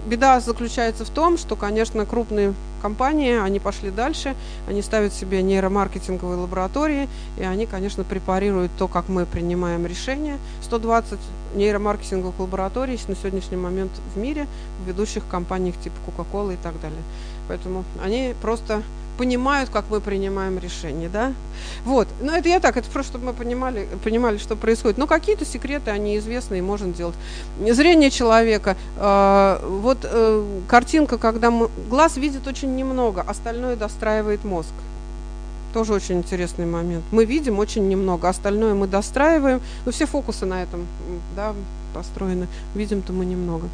беда заключается в том, что, конечно, крупные компании, они пошли дальше, они ставят себе нейромаркетинговые лаборатории, и они, конечно, препарируют то, как мы принимаем решения. 120 нейромаркетинговых лабораторий на сегодняшний момент в мире, в ведущих компаниях типа Coca-Cola и так далее. Поэтому они просто понимают, как мы принимаем решения, да. Вот, но это я так, это просто, чтобы мы понимали, понимали, что происходит. Но какие-то секреты, они известны и можно делать. Зрение человека, э, вот э, картинка, когда мы, глаз видит очень немного, остальное достраивает мозг. Тоже очень интересный момент. Мы видим очень немного, остальное мы достраиваем. Ну, все фокусы на этом да, построены. Видим-то мы немного.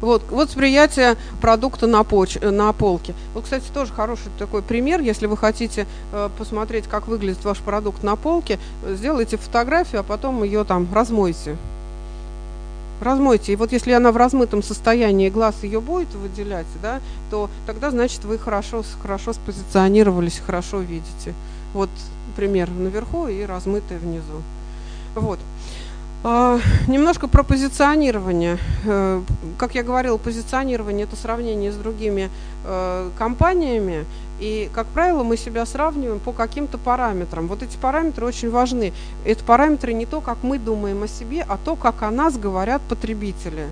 Вот, вот восприятие продукта на, поч, на полке. Вот, кстати, тоже хороший такой пример. Если вы хотите э, посмотреть, как выглядит ваш продукт на полке, сделайте фотографию, а потом ее там размойте. Размойте. И вот если она в размытом состоянии, глаз ее будет выделять, да, то тогда, значит, вы хорошо, хорошо спозиционировались, хорошо видите. Вот пример наверху и размытый внизу. Вот. А, немножко про позиционирование. Э, как я говорила, позиционирование – это сравнение с другими э, компаниями. И, как правило, мы себя сравниваем по каким-то параметрам. Вот эти параметры очень важны. Это параметры не то, как мы думаем о себе, а то, как о нас говорят потребители.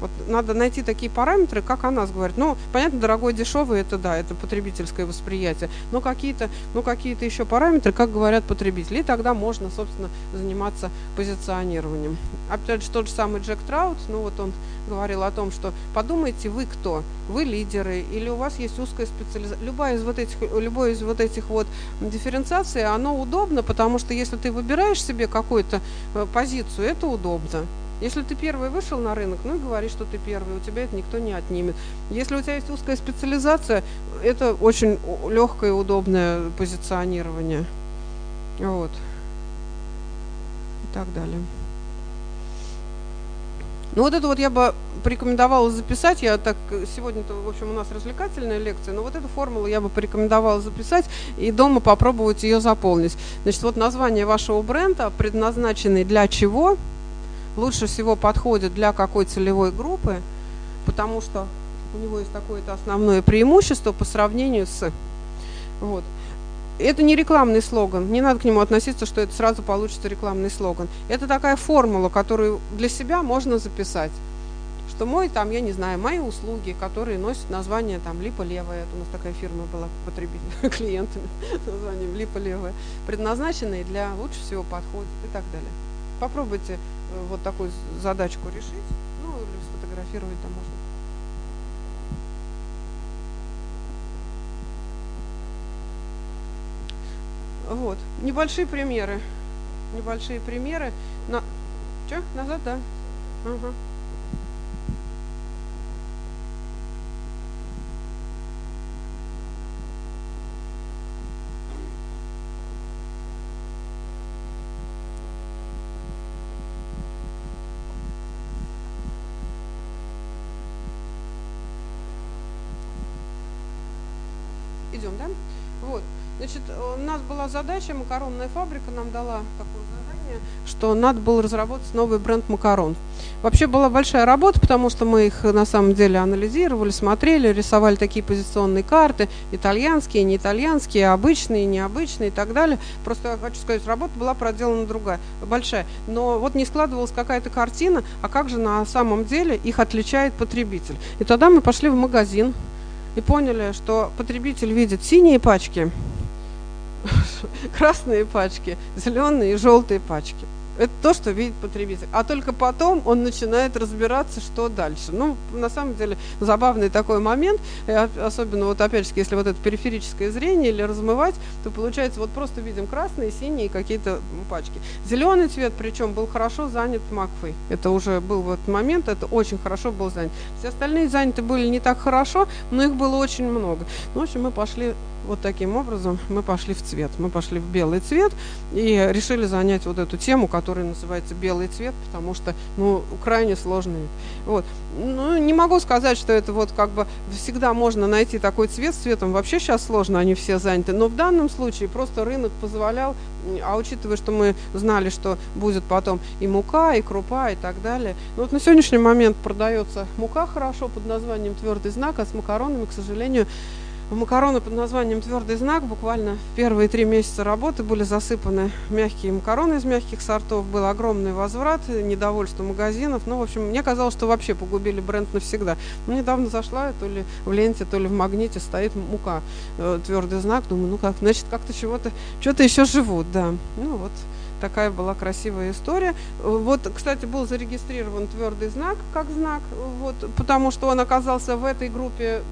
Вот надо найти такие параметры, как о нас говорит. Ну, понятно, дорогой, дешевый, это да, это потребительское восприятие. Но какие-то, ну, какие-то еще параметры, как говорят потребители. И тогда можно, собственно, заниматься позиционированием. Опять же, тот же самый Джек Траут, ну, вот он говорил о том, что подумайте, вы кто? Вы лидеры или у вас есть узкая специализация? Любая из вот этих, любой из вот этих вот дифференциаций, оно удобно, потому что если ты выбираешь себе какую-то э, позицию, это удобно. Если ты первый вышел на рынок, ну и говори, что ты первый, у тебя это никто не отнимет. Если у тебя есть узкая специализация, это очень легкое и удобное позиционирование. Вот. И так далее. Ну вот это вот я бы порекомендовала записать. Я так сегодня-то, в общем, у нас развлекательная лекция, но вот эту формулу я бы порекомендовала записать и дома попробовать ее заполнить. Значит, вот название вашего бренда, предназначенный для чего – лучше всего подходит для какой целевой группы, потому что у него есть такое-то основное преимущество по сравнению с... Вот. Это не рекламный слоган, не надо к нему относиться, что это сразу получится рекламный слоган. Это такая формула, которую для себя можно записать. Что мой, там, я не знаю, мои услуги, которые носят название там Липа Левая, это у нас такая фирма была потребитель, клиентами, названием Липа Левая, предназначенные для лучше всего подходит и так далее. Попробуйте вот такую задачку решить, ну или сфотографировать там можно. Вот, небольшие примеры. Небольшие примеры. На... Че? Назад, да? Ага. Идем, да? Вот. Значит, у нас была задача, макаронная фабрика нам дала такую задачу. понимание, что надо было разработать новый бренд макарон. Вообще была большая работа, потому что мы их на самом деле анализировали, смотрели, рисовали такие позиционные карты, итальянские, не итальянские, обычные, необычные и так далее. Просто я хочу сказать, работа была проделана другая, большая. Но вот не складывалась какая-то картина, а как же на самом деле их отличает потребитель. И тогда мы пошли в магазин и поняли, что потребитель видит синие пачки, красные пачки, зеленые и желтые пачки. Это то, что видит потребитель. А только потом он начинает разбираться, что дальше. Ну, на самом деле, забавный такой момент, особенно вот опять же, если вот это периферическое зрение или размывать, то получается вот просто видим красные, синие какие-то пачки. Зеленый цвет, причем, был хорошо занят Макфой. Это уже был в этот момент, это очень хорошо был занят. Все остальные заняты были не так хорошо, но их было очень много. Ну, в общем, мы пошли вот таким образом мы пошли в цвет. Мы пошли в белый цвет и решили занять вот эту тему, которая называется белый цвет, потому что, ну, крайне сложный. Вот. Ну, не могу сказать, что это вот как бы всегда можно найти такой цвет. С цветом вообще сейчас сложно, они все заняты. Но в данном случае просто рынок позволял, а учитывая, что мы знали, что будет потом и мука, и крупа, и так далее. Ну, вот на сегодняшний момент продается мука хорошо под названием твердый знак, а с макаронами, к сожалению, макароны под названием «Твердый знак». Буквально первые три месяца работы были засыпаны мягкие макароны из мягких сортов. Был огромный возврат, недовольство магазинов. Ну, в общем, мне казалось, что вообще погубили бренд навсегда. Но ну, недавно зашла, то ли в ленте, то ли в магните стоит мука э, «Твердый знак». Думаю, ну как, значит, как-то чего-то, что-то еще живут, да. Ну вот такая была красивая история. Вот, кстати, был зарегистрирован твердый знак как знак, вот, потому что он оказался в этой группе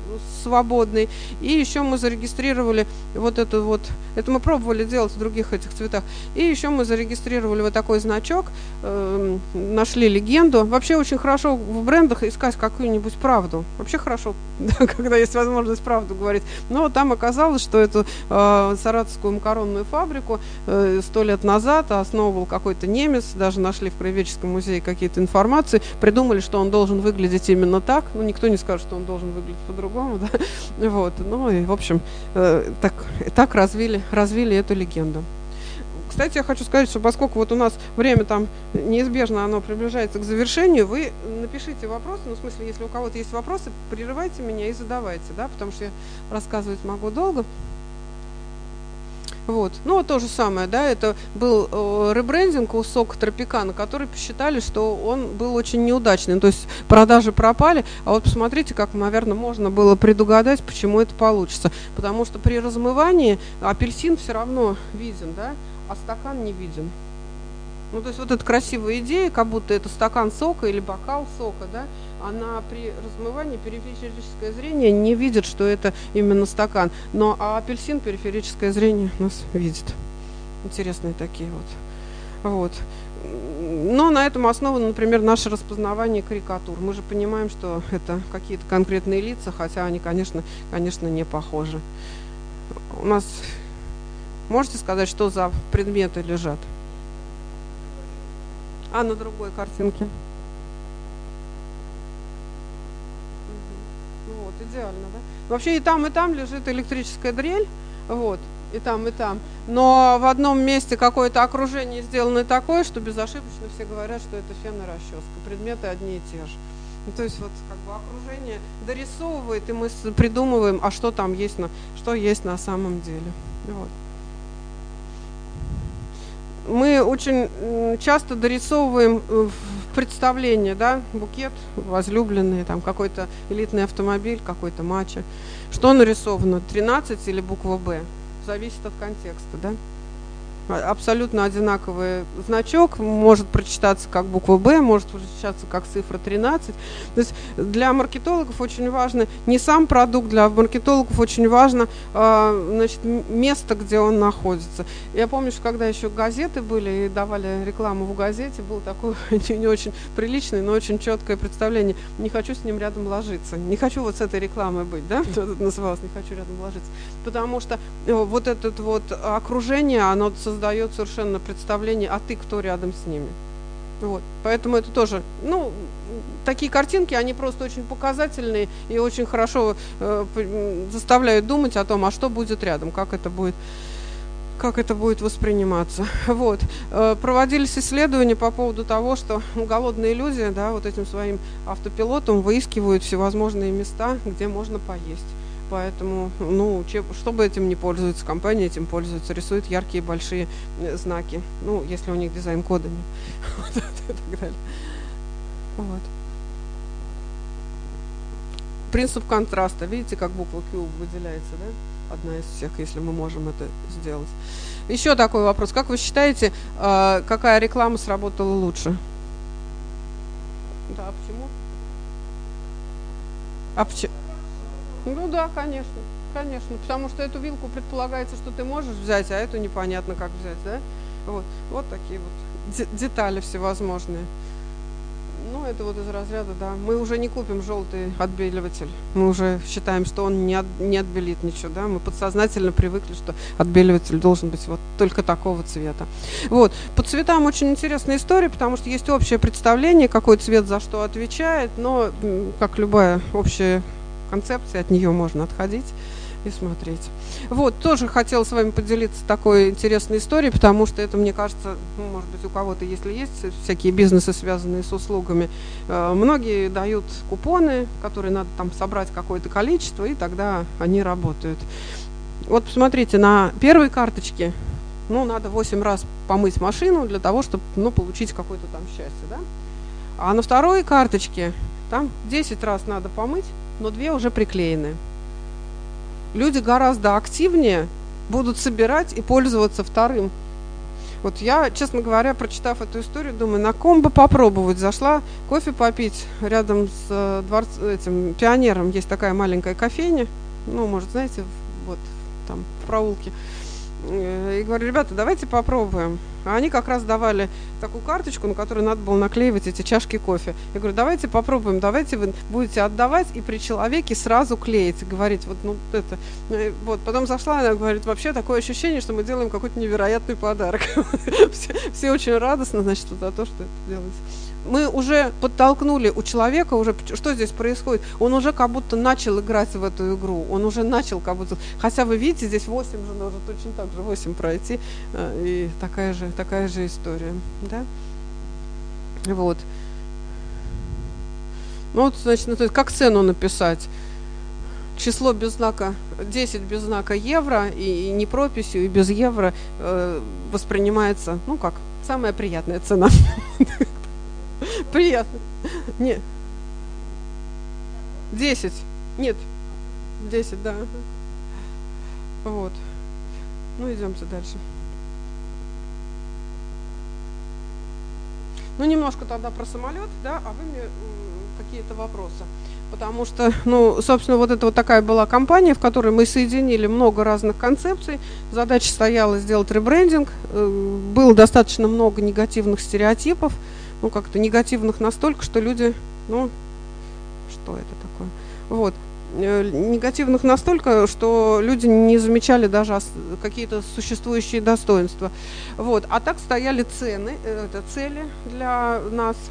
свободной. И еще мы зарегистрировали вот это вот, это мы пробовали делать в других этих цветах. И еще мы зарегистрировали вот такой значок, э, нашли легенду. Вообще очень хорошо в брендах искать какую-нибудь правду. Вообще хорошо, когда есть возможность правду говорить. Но там оказалось, что эту э, саратовскую макаронную фабрику э, сто э, лет назад основывал какой-то немец, даже нашли в Краеведческом музее какие-то информации, придумали, что он должен выглядеть именно так, ну, никто не скажет, что он должен выглядеть по-другому, да, вот, ну, и, в общем, э, так, так развили, развили эту легенду. Кстати, я хочу сказать, что поскольку вот у нас время там неизбежно оно приближается к завершению, вы напишите вопросы, ну, в смысле, если у кого-то есть вопросы, прерывайте меня и задавайте, да, потому что я рассказывать могу долго. Вот. Ну, то же самое, да, это был э, ребрендинг у Сок Тропикана, который посчитали, что он был очень неудачный. То есть продажи пропали, а вот посмотрите, как, наверное, можно было предугадать, почему это получится. Потому что при размывании апельсин все равно виден, да, а стакан не виден. Ну, то есть вот эта красивая идея, как будто это стакан сока или бокал сока, да, она при размывании периферическое зрение не видит, что это именно стакан. Но а апельсин периферическое зрение у нас видит. Интересные такие вот. Вот. Но на этом основано, например, наше распознавание карикатур. Мы же понимаем, что это какие-то конкретные лица, хотя они, конечно, конечно, не похожи. У нас можете сказать, что за предметы лежат? А на другой картинке? Вот, идеально, да? Вообще и там, и там лежит электрическая дрель, вот, и там, и там. Но в одном месте какое-то окружение сделано такое, что безошибочно все говорят, что это фен и расческа. Предметы одни и те же. Ну, то есть вот как бы окружение дорисовывает, и мы придумываем, а что там есть, на, что есть на самом деле. Вот мы очень часто дорисовываем э, в представление, да, букет возлюбленный, там какой-то элитный автомобиль, какой-то матча. Что нарисовано, 13 или буква «Б»? Зависит от контекста, да? А, абсолютно одинаковый значок, может прочитаться как буква «Б», может прочитаться как цифра 13. То есть для маркетологов очень важно не сам продукт, для маркетологов очень важно э, значит, место, где он находится. Я помню, что когда еще газеты были и давали рекламу в газете, было такое не, очень приличное, но очень четкое представление. Не хочу с ним рядом ложиться, не хочу вот с этой рекламой быть, да, это называлось «Не хочу рядом ложиться». Потому что э, вот это вот окружение, оно совершенно представление, а ты кто рядом с ними. Вот. Поэтому это тоже, ну, такие картинки, они просто очень показательные и очень хорошо э, заставляют думать о том, а что будет рядом, как это будет как это будет восприниматься. Вот. Э, проводились исследования по поводу того, что голодные люди, да, вот этим своим автопилотом выискивают всевозможные места, где можно поесть. Поэтому, ну, чтобы этим не пользуется, компания этим пользуется, рисует яркие большие э, знаки. Ну, если у них дизайн кодами. Вот. Принцип контраста. Видите, как буква Q выделяется, да? Одна из всех, если мы можем это сделать. Еще такой вопрос. Как вы считаете, э, какая реклама сработала лучше? Да, почему? А почему? Ну да, конечно, конечно, потому что эту вилку предполагается, что ты можешь взять, а эту непонятно как взять, да? Вот, вот такие вот детали всевозможные. Ну, это вот из разряда, да. Мы уже не купим желтый отбеливатель. Мы уже считаем, что он не, от, не отбелит ничего, да. Мы подсознательно привыкли, что отбеливатель должен быть вот только такого цвета. Вот. По цветам очень интересная история, потому что есть общее представление, какой цвет за что отвечает, но, как любая общая концепции, от нее можно отходить и смотреть. Вот, тоже хотела с вами поделиться такой интересной историей, потому что это, мне кажется, ну, может быть, у кого-то, если есть всякие бизнесы, связанные с услугами, э, многие дают купоны, которые надо там собрать какое-то количество, и тогда они работают. Вот посмотрите, на первой карточке, ну, надо 8 раз помыть машину для того, чтобы, ну, получить какое-то там счастье, да? А на второй карточке там 10 раз надо помыть, но две уже приклеены. Люди гораздо активнее будут собирать и пользоваться вторым. Вот я, честно говоря, прочитав эту историю, думаю, на ком бы попробовать. Зашла кофе попить рядом с э, дворц, этим пионером. Есть такая маленькая кофейня. Ну, может, знаете, вот там в проулке. Э, и говорю, ребята, давайте попробуем. А они как раз давали такую карточку, на которую надо было наклеивать эти чашки кофе. Я говорю, давайте попробуем, давайте вы будете отдавать и при человеке сразу клеить, говорить, вот, ну, это, э, вот. Потом зашла, она говорит, вообще такое ощущение, что мы делаем какой-то невероятный подарок. все очень радостно, значит, за то, что это делается мы уже подтолкнули у человека, уже что здесь происходит? Он уже как будто начал играть в эту игру, он уже начал как будто, хотя вы видите, здесь 8 же нужно точно так же 8 пройти, э, и такая же, такая же история, да? Вот. Ну вот, значит, ну, как цену написать? число без знака 10 без знака евро и, и не прописью и без евро э, воспринимается ну как самая приятная цена Приятно. Нет. Десять. Нет. Десять, да. Вот. Ну, идемте дальше. Ну, немножко тогда про самолет, да, а вы мне какие-то вопросы. Потому что, ну, собственно, вот это вот такая была компания, в которой мы соединили много разных концепций. Задача стояла сделать ребрендинг. Э, было достаточно много негативных стереотипов ну, как-то негативных настолько, что люди, ну, что это такое? Вот. Э, негативных настолько, что люди не замечали даже какие-то существующие достоинства. Вот. А так стояли цены, э, это цели для нас –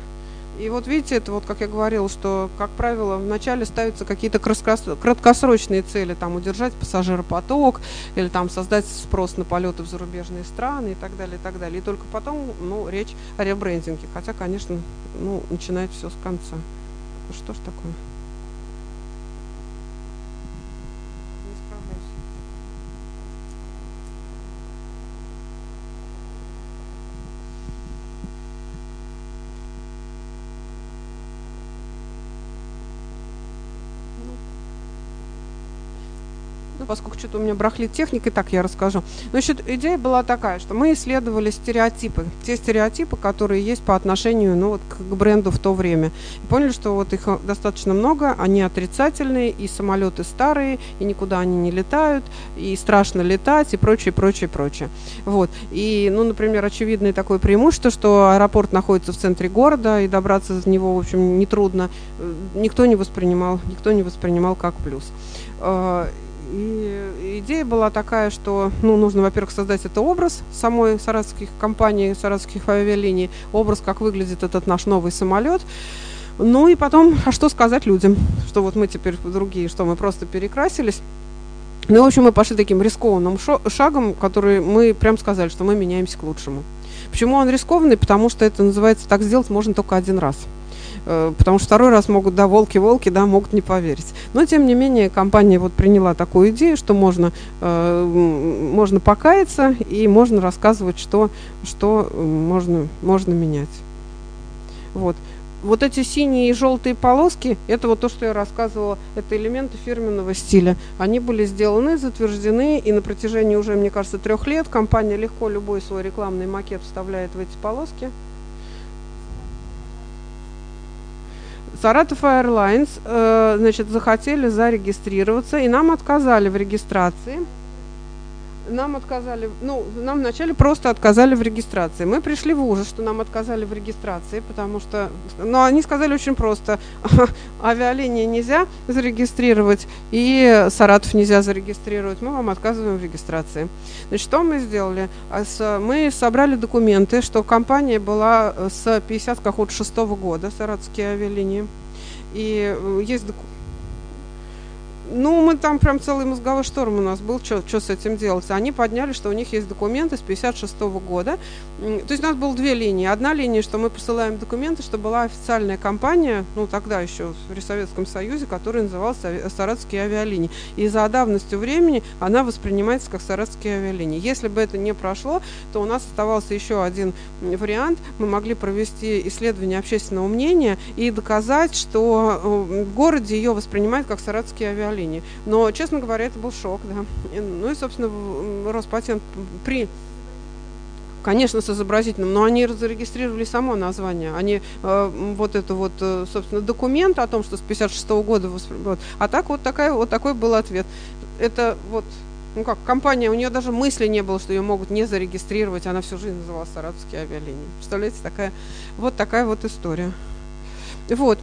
и вот видите, это вот, как я говорила, что, как правило, вначале ставятся какие-то краткосрочные цели, там, удержать пассажиропоток, или там создать спрос на полеты в зарубежные страны и так далее, и так далее. И только потом, ну, речь о ребрендинге. Хотя, конечно, ну, начинает все с конца. Что ж такое? Ну, поскольку что-то у меня брахлит техника, и так я расскажу. Значит, идея была такая, что мы исследовали стереотипы, те стереотипы, которые есть по отношению ну, вот, к бренду в то время. И поняли, что вот их достаточно много, они отрицательные, и самолеты старые, и никуда они не летают, и страшно летать, и прочее, прочее, прочее. Вот. И, ну, например, очевидное такое преимущество, что аэропорт находится в центре города, и добраться до него, в общем, нетрудно. Э, никто не воспринимал, никто не воспринимал как плюс. Идея была такая, что ну, нужно, во-первых, создать это образ самой саратовских компаний, саратовских авиалиний, образ, как выглядит этот наш новый самолет. Ну и потом, а что сказать людям, что вот мы теперь другие, что мы просто перекрасились. Ну, в общем, мы пошли таким рискованным шагом, который мы прям сказали, что мы меняемся к лучшему. Почему он рискованный? Потому что это называется так сделать можно только один раз. Э, потому что второй раз могут, да, волки-волки, да, могут не поверить. Но, тем не менее, компания вот приняла такую идею, что можно, э, можно покаяться и можно рассказывать, что, что можно, можно менять. Вот вот эти синие и желтые полоски, это вот то, что я рассказывала, это элементы фирменного стиля. Они были сделаны, затверждены, и на протяжении уже, мне кажется, трех лет компания легко любой свой рекламный макет вставляет в эти полоски. Саратов Airlines, э, значит, захотели зарегистрироваться, и нам отказали в регистрации нам отказали, ну, нам вначале просто отказали в регистрации. Мы пришли в ужас, что нам отказали в регистрации, потому что, ну, они сказали очень просто, авиалинии нельзя зарегистрировать, и Саратов нельзя зарегистрировать, мы вам отказываем в регистрации. Значит, что мы сделали? А мы собрали документы, что компания была с 50 какого 6 года, Саратовские авиалинии, и э, есть документы, ну, мы там прям целый мозговой шторм у нас был, что с этим делать. Они подняли, что у них есть документы с 56 -го года. То есть у нас было две линии. Одна линия, что мы посылаем документы, что была официальная компания, ну, тогда еще в Советском Союзе, которая называлась Саратовские авиалинии. И за давностью времени она воспринимается как Саратовские авиалинии. Если бы это не прошло, то у нас оставался еще один вариант. Мы могли провести исследование общественного мнения и доказать, что э, в городе ее воспринимают как Саратовские авиалинии авиалинии. Но, честно говоря, это был шок, да. Ну и, собственно, Роспатент при Конечно, с изобразительным, но они зарегистрировали само название. Они э, вот это вот, э, собственно, документ о том, что с 56 -го года. Вот. А так вот, такая, вот такой был ответ. Это вот, ну как, компания, у нее даже мысли не было, что ее могут не зарегистрировать. Она всю жизнь называлась Саратовские авиалинии. Представляете, такая, вот такая вот история. Вот.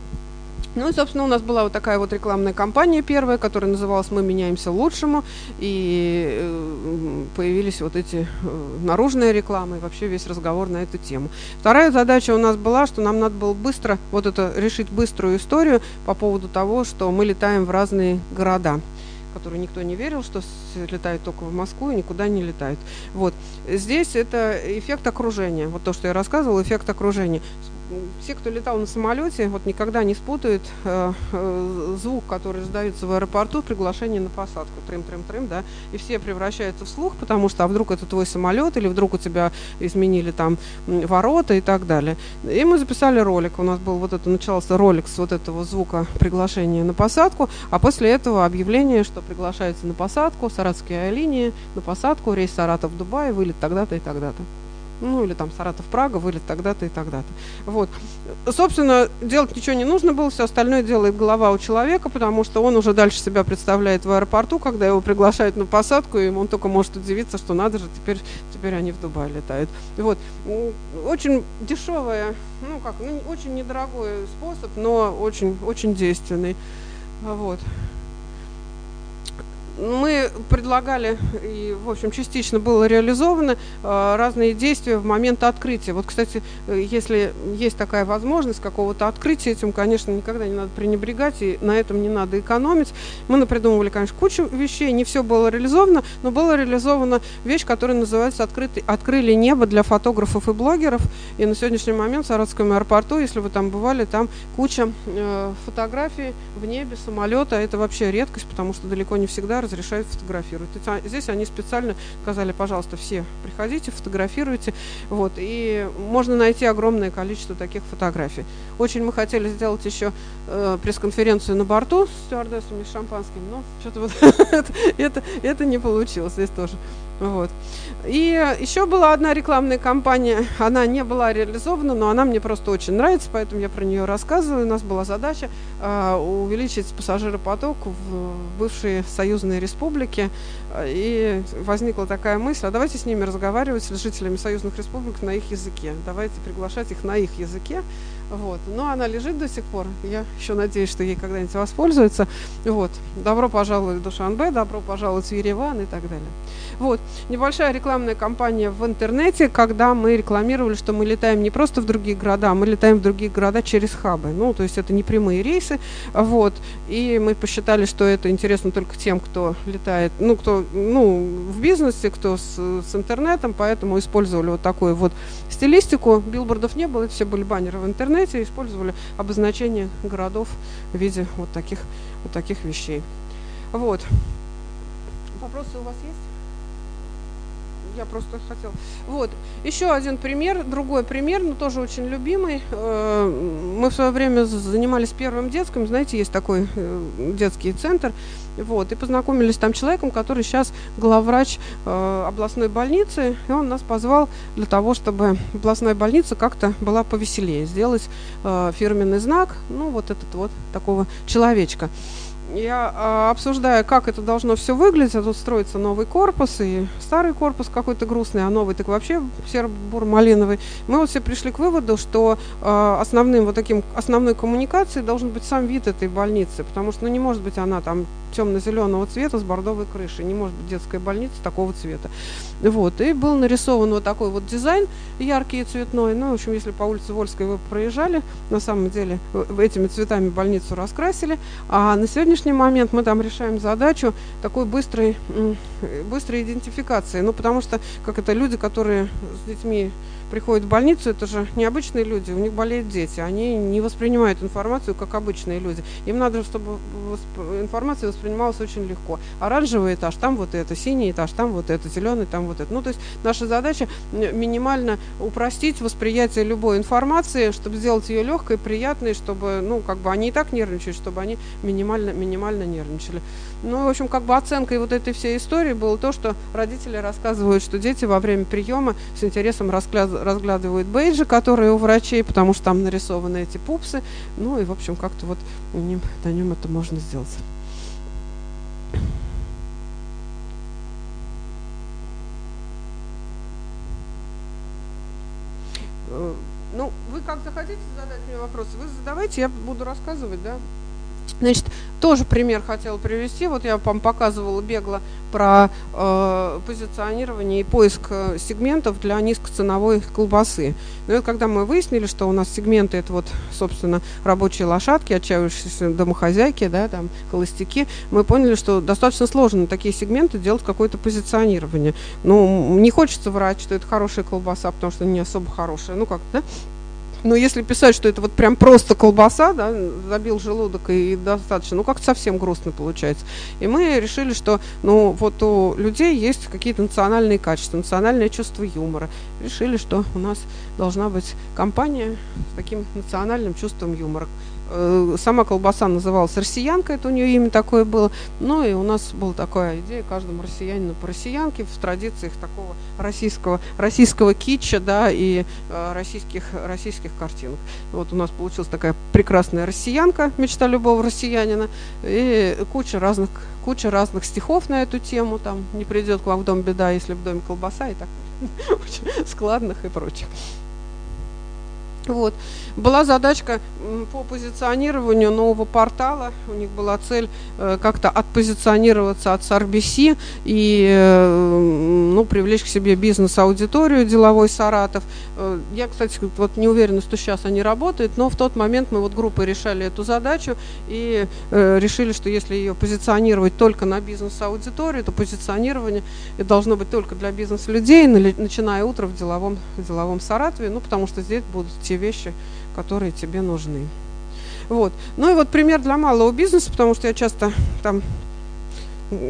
Ну и, собственно, у нас была вот такая вот рекламная кампания первая, которая называлась «Мы меняемся лучшему», и э, появились вот эти э, наружные рекламы, и вообще весь разговор на эту тему. Вторая задача у нас была, что нам надо было быстро, вот это, решить быструю историю по поводу того, что мы летаем в разные города которые никто не верил, что летают только в Москву и никуда не летают. Вот. Здесь это эффект окружения. Вот то, что я рассказывала, эффект окружения все, кто летал на самолете, вот никогда не спутают э, э, звук, который издается в аэропорту, приглашение на посадку, трим-трим-трим, да, и все превращаются в слух, потому что, а вдруг это твой самолет, или вдруг у тебя изменили там ворота и так далее. И мы записали ролик, у нас был вот это, начался ролик с вот этого звука приглашения на посадку, а после этого объявление, что приглашается на посадку, саратовские авиалинии, на посадку, рейс Саратов-Дубай, вылет тогда-то и тогда-то ну или там Саратов-Прага, вылет тогда-то и тогда-то. Вот. Собственно, делать ничего не нужно было, все остальное делает голова у человека, потому что он уже дальше себя представляет в аэропорту, когда его приглашают на посадку, и он только может удивиться, что надо же, теперь, теперь они в Дубай летают. Вот. Очень дешевая, ну как, ну, очень недорогой способ, но очень, очень действенный. Вот мы предлагали, и, в общем, частично было реализовано э, разные действия в момент открытия. Вот, кстати, э, если есть такая возможность какого-то открытия, этим, конечно, никогда не надо пренебрегать, и на этом не надо экономить. Мы напридумывали, конечно, кучу вещей, не все было реализовано, но была реализована вещь, которая называется «Открытый, «Открыли небо для фотографов и блогеров». И на сегодняшний момент в Саратовском аэропорту, если вы там бывали, там куча э, фотографий в небе, самолета. Это вообще редкость, потому что далеко не всегда разрешают фотографировать. Здесь они специально сказали, пожалуйста, все приходите, фотографируйте. Вот, и можно найти огромное количество таких фотографий. Очень мы хотели сделать еще э, пресс-конференцию на борту с стюардессами с шампанским, но что-то вот это, это не получилось здесь тоже. Вот. И еще была одна рекламная кампания, она не была реализована, но она мне просто очень нравится, поэтому я про нее рассказываю. У нас была задача э, увеличить пассажиропоток в бывшие союзные республики. И возникла такая мысль, а давайте с ними разговаривать, с жителями союзных республик на их языке. Давайте приглашать их на их языке. Вот. Но она лежит до сих пор. Я еще надеюсь, что ей когда-нибудь воспользуется. Вот. Добро пожаловать в Душанбе, добро пожаловать в Ереван и так далее. Вот. небольшая рекламная кампания в интернете, когда мы рекламировали, что мы летаем не просто в другие города, а мы летаем в другие города через хабы. Ну, то есть это не прямые рейсы, вот. И мы посчитали, что это интересно только тем, кто летает, ну, кто, ну, в бизнесе, кто с, с интернетом, поэтому использовали вот такую вот стилистику. Билбордов не было, все были баннеры в интернете, использовали обозначение городов в виде вот таких, вот таких вещей. Вот. Вопросы у вас есть? Я просто хотела. Вот. Еще один пример, другой пример, но тоже очень любимый. Э, мы в свое время занимались первым детским. Знаете, есть такой э, детский центр. Вот, и познакомились там человеком, который сейчас главврач э, областной больницы, и он нас позвал для того, чтобы областная больница как-то была повеселее, сделать фирменный знак, ну вот этот вот такого человечка я э, обсуждаю, как это должно все выглядеть, а тут строится новый корпус, и старый корпус какой-то грустный, а новый так вообще серо-бур-малиновый. Мы вот все пришли к выводу, что э, основным вот таким, основной коммуникацией должен быть сам вид этой больницы, потому что ну, не может быть она там темно-зеленого цвета с бордовой крышей. Не может быть детская больница такого цвета. Вот. И был нарисован вот такой вот дизайн яркий и цветной. Ну, в общем, если по улице Вольской вы проезжали, на самом деле этими цветами больницу раскрасили. А на сегодняшний момент мы там решаем задачу такой быстрой, быстрой идентификации. Ну, потому что, как это, люди, которые с детьми приходят в больницу, это же необычные люди, у них болеют дети, они не воспринимают информацию как обычные люди. Им надо, чтобы информация воспринималась очень легко. Оранжевый этаж, там вот это, синий этаж, там вот это, зеленый, там вот это. Ну, то есть наша задача минимально упростить восприятие любой информации, чтобы сделать ее легкой, приятной, чтобы, ну, как бы они и так нервничают, чтобы они минимально, минимально нервничали. Ну, в общем, как бы оценкой вот этой всей истории было то, что родители рассказывают, что дети во время приема с интересом разглядывают бейджи, которые у врачей, потому что там нарисованы эти пупсы. Ну и, в общем, как-то вот ним, на нем это можно сделать. Э, ну, вы как захотите задать мне вопросы, вы задавайте, я буду рассказывать, да. Значит, тоже пример хотела привести. Вот я вам показывала бегло про э, позиционирование и поиск э, сегментов для низкоценовой колбасы. Но вот когда мы выяснили, что у нас сегменты это вот, собственно, рабочие лошадки, отчаявшиеся домохозяйки, да, там, холостяки, мы поняли, что достаточно сложно такие сегменты делать какое-то позиционирование. Ну, не хочется врать, что это хорошая колбаса, потому что не особо хорошая. Ну, как, да? Но если писать, что это вот прям просто колбаса, да, забил желудок и достаточно, ну как-то совсем грустно получается. И мы решили, что ну вот у людей есть какие-то национальные качества, национальное чувство юмора. Решили, что у нас должна быть компания с таким национальным чувством юмора. Э, сама колбаса называлась «Россиянка», это у нее имя такое было. Ну и у нас была такая идея каждому россиянину по россиянке в традициях такого российского, российского китча, да, и э, российских, российских картинок. Вот у нас получилась такая прекрасная россиянка, мечта любого россиянина, и куча разных, куча разных стихов на эту тему, там «Не придет к вам в дом беда, если в доме колбаса» и так складных и прочих. Вот. Была задачка по позиционированию нового портала. У них была цель э, как-то отпозиционироваться от SRBC и э, ну, привлечь к себе бизнес-аудиторию, деловой Саратов. Э, я, кстати, вот не уверена, что сейчас они работают, но в тот момент мы вот группой решали эту задачу и решили, что если ее позиционировать только на бизнес-аудиторию, то позиционирование должно быть только для бизнес-людей, начиная утро в деловом, в деловом Саратове, ну, потому что здесь будут те вещи, которые тебе нужны. Вот. Ну и вот пример для малого бизнеса, потому что я часто там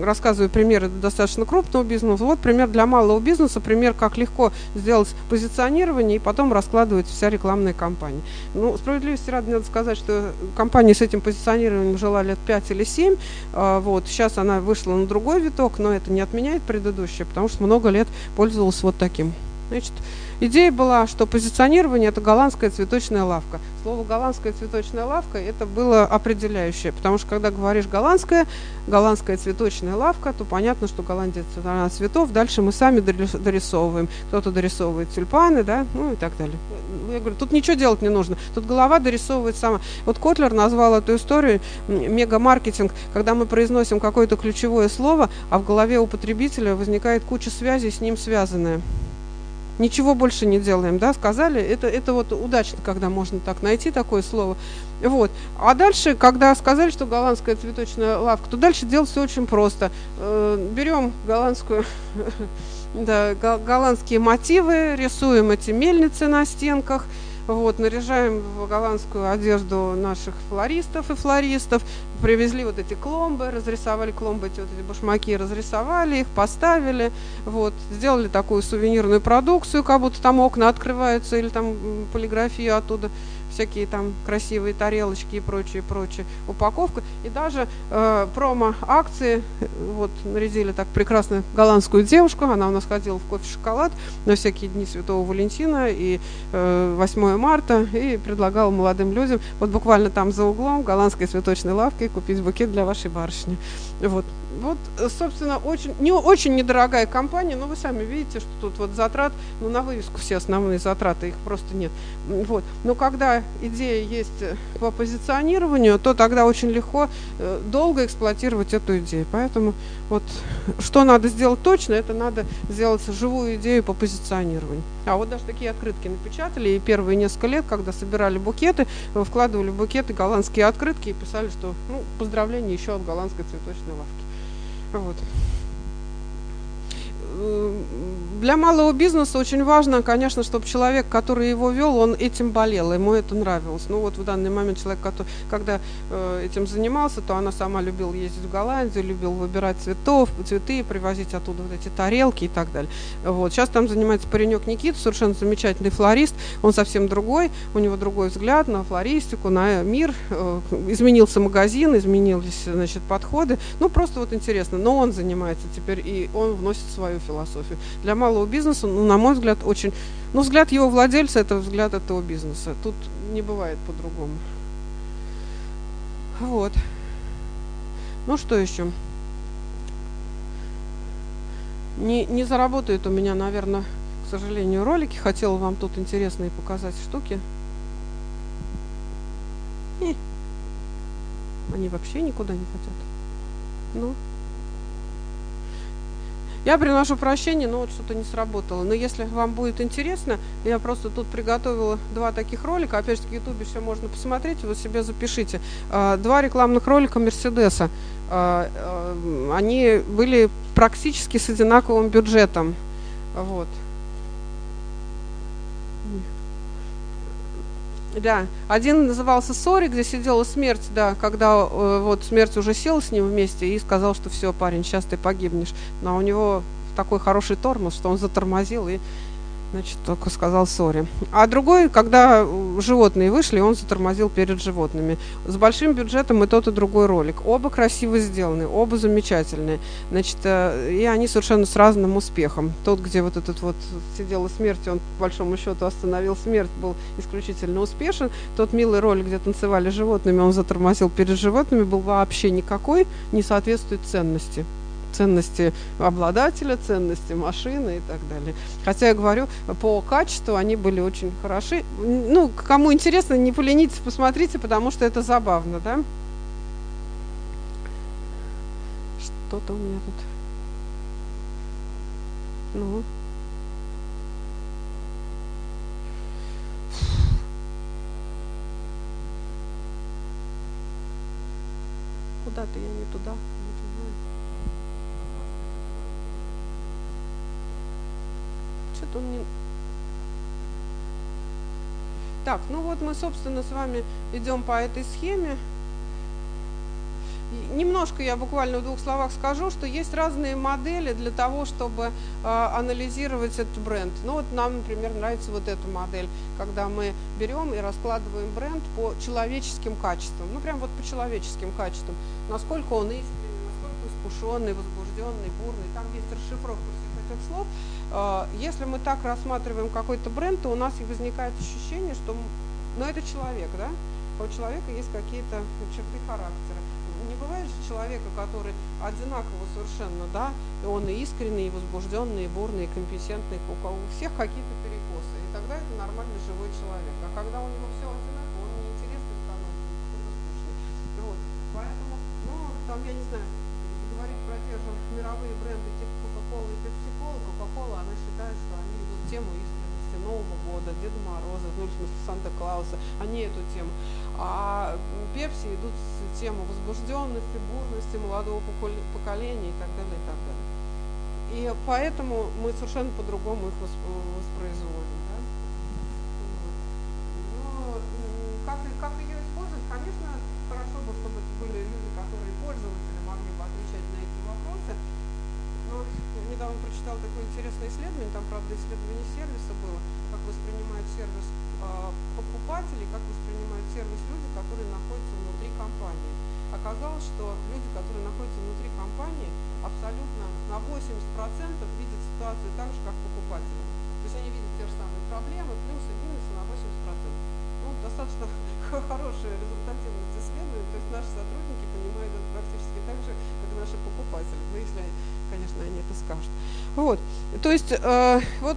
рассказываю примеры достаточно крупного бизнеса. Вот пример для малого бизнеса, пример, как легко сделать позиционирование и потом раскладывать вся рекламная кампания. Ну, справедливости ради надо сказать, что компания с этим позиционированием жила лет 5 или 7. А, вот, сейчас она вышла на другой виток, но это не отменяет предыдущее, потому что много лет пользовалась вот таким Значит, идея была, что позиционирование – это голландская цветочная лавка. Слово «голландская цветочная лавка» это было определяющее, потому что когда говоришь «голландская», «голландская цветочная лавка», то понятно, что Голландия – страна цветов. Дальше мы сами дорисовываем. Кто-то дорисовывает тюльпаны, да, ну и так далее. Я говорю, тут ничего делать не нужно. Тут голова дорисовывает сама. Вот Котлер назвал эту историю мегамаркетинг, когда мы произносим какое-то ключевое слово, а в голове у потребителя возникает куча связей с ним связанная ничего больше не делаем, да, сказали, это, это вот удачно, когда можно так найти такое слово. Вот. А дальше, когда сказали, что голландская цветочная лавка, то дальше делать все очень просто. Э, берем голландскую, да, голландские мотивы, рисуем эти мельницы на стенках, вот, наряжаем в голландскую одежду наших флористов и флористов, привезли вот эти кломбы, разрисовали кломбы, эти вот эти башмаки, разрисовали их, поставили, вот, сделали такую сувенирную продукцию, как будто там окна открываются или там полиграфию оттуда всякие там красивые тарелочки и прочее, прочее, упаковка. И даже э, промо-акции, вот нарядили так прекрасно голландскую девушку, она у нас ходила в кофе-шоколад на всякие дни Святого Валентина и э, 8 марта, и предлагала молодым людям, вот буквально там за углом голландской цветочной лавки купить букет для вашей барышни. Вот. Вот, собственно, очень, не очень недорогая компания, но вы сами видите, что тут вот затрат, ну, на вывеску все основные затраты, их просто нет. Вот. Но когда идея есть э, по позиционированию, то тогда очень легко э, долго эксплуатировать эту идею. Поэтому вот что надо сделать точно, это надо сделать живую идею по позиционированию. А вот даже такие открытки напечатали, и первые несколько лет, когда собирали букеты, вкладывали в букеты голландские открытки и писали, что ну, поздравления еще от голландской цветочной лавки. Вот. Для малого бизнеса очень важно, конечно, чтобы человек, который его вел, он этим болел, ему это нравилось. Ну вот в данный момент человек, который, когда э, этим занимался, то она сама любила ездить в Голландию, любил выбирать цветов, цветы, привозить оттуда вот эти тарелки и так далее. Вот. Сейчас там занимается паренек Никита, совершенно замечательный флорист, он совсем другой, у него другой взгляд на флористику, на мир. Э, изменился магазин, изменились, значит, подходы. Ну просто вот интересно, но он занимается теперь и он вносит свою философию. Для малого бизнеса, ну, на мой взгляд, очень... Ну, взгляд его владельца – это взгляд этого бизнеса. Тут не бывает по-другому. Вот. Ну, что еще? Не, не заработают у меня, наверное, к сожалению, ролики. Хотела вам тут интересные показать штуки. И они вообще никуда не хотят. Ну, я приношу прощение, но вот что-то не сработало. Но если вам будет интересно, я просто тут приготовила два таких ролика. Опять же, в Ютубе все можно посмотреть, вы себе запишите. А, два рекламных ролика Мерседеса. А, а, они были практически с одинаковым бюджетом. Вот. Да, один назывался «Ссори», где сидела смерть, да, когда э, вот смерть уже села с ним вместе и сказал, что все, парень, сейчас ты погибнешь. Но у него такой хороший тормоз, что он затормозил и Значит, только сказал сори. А другой, когда животные вышли, он затормозил перед животными. С большим бюджетом и тот, и другой ролик. Оба красиво сделаны, оба замечательные. Значит, э, и они совершенно с разным успехом. Тот, где вот этот вот сидела смерть, он по большому счету остановил смерть, был исключительно успешен. Тот милый ролик, где танцевали животными, он затормозил перед животными, был вообще никакой, не соответствует ценности ценности обладателя, ценности машины и так далее. Хотя я говорю, по качеству они были очень хороши. Ну, кому интересно, не поленитесь, посмотрите, потому что это забавно, да? Что-то у меня тут. Ну. Куда-то я не туда. Что он не... Так, ну вот мы, собственно, с вами идем по этой схеме. Немножко я буквально в двух словах скажу, что есть разные модели для того, чтобы э, анализировать этот бренд. Ну вот нам, например, нравится вот эта модель, когда мы берем и раскладываем бренд по человеческим качествам. Ну прям вот по человеческим качествам. Насколько он искренний, насколько искушенный, возбужденный, бурный. Там есть расшифровка всех этих слов, если мы так рассматриваем какой-то бренд, то у нас и возникает ощущение, что ну, это человек, да? У человека есть какие-то черты характера. Не бывает же человека, который одинаково совершенно, да, и он и искренний, и возбужденный, и бурный, и компетентный, у кого у всех какие-то перекосы. И тогда это нормальный живой человек. А когда у него все одинаково, он неинтересный становится, скучный. Вот. Поэтому, ну, там, я не знаю, говорить про те же мировые бренды Coca-Cola, она считает, что они идут тему искренности Нового года, Деда Мороза, ну, в смысле Санта-Клауса, они эту тему. А Пепси идут с тему возбужденности, бурности молодого поколения и так далее, и так далее. И поэтому мы совершенно по-другому их воспроизводим. Да? Но как, как ее использовать, конечно, хорошо бы, чтобы это были люди, которые пользователи могли бы отвечать на эти вопросы. Но я недавно прочитал такое интересное исследование, там, правда, исследование сервиса было, как воспринимает сервис э, покупателей, как воспринимают сервис люди, которые находятся внутри компании. Оказалось, что люди, которые находятся внутри компании, абсолютно на 80% видят ситуацию так же, как покупатели. То есть они видят те же самые проблемы, плюсы, минусы на 80%. Ну, достаточно хорошая результативность исследования, то есть наши сотрудники понимают это практически так же, как наши покупатели, ну, если, конечно, они это скажут. Вот, то есть, э, вот,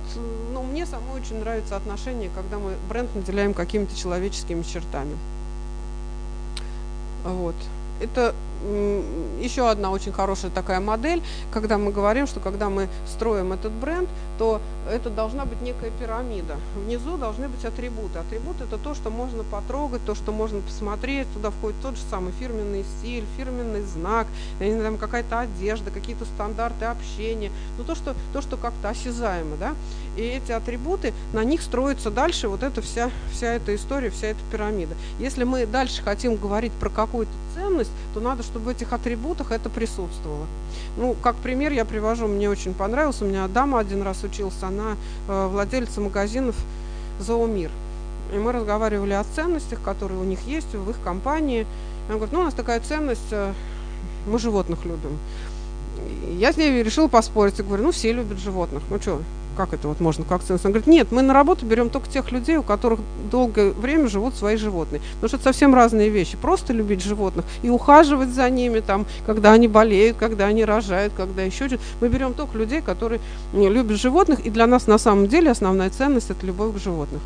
ну, мне самой очень нравится отношение, когда мы бренд наделяем какими-то человеческими чертами. Вот. Это еще одна очень хорошая такая модель, когда мы говорим, что когда мы строим этот бренд, то это должна быть некая пирамида. Внизу должны быть атрибуты. Атрибут это то, что можно потрогать, то, что можно посмотреть. Туда входит тот же самый фирменный стиль, фирменный знак, знаю, какая-то одежда, какие-то стандарты общения. Ну, то, что, то, что как-то осязаемо, да. И эти атрибуты, на них строится дальше вот эта вся, вся эта история, вся эта пирамида. Если мы дальше хотим говорить про какую-то ценность, то надо, чтобы в этих атрибутах это присутствовало. Ну, как пример я привожу, мне очень понравилось. У меня дама один раз училась, она э, владельца магазинов «Зоомир». И мы разговаривали о ценностях, которые у них есть в их компании. Она говорит, ну, у нас такая ценность, э, мы животных любим. Я с ней решила поспорить. Я говорю, ну, все любят животных. Ну, что, как это вот можно как ценность? Он говорит, нет, мы на работу берем только тех людей, у которых долгое время живут свои животные. Потому что это совсем разные вещи. Просто любить животных и ухаживать за ними, там, когда они болеют, когда они рожают, когда еще что-то. Мы берем только людей, которые любят животных, и для нас на самом деле основная ценность – это любовь к животным.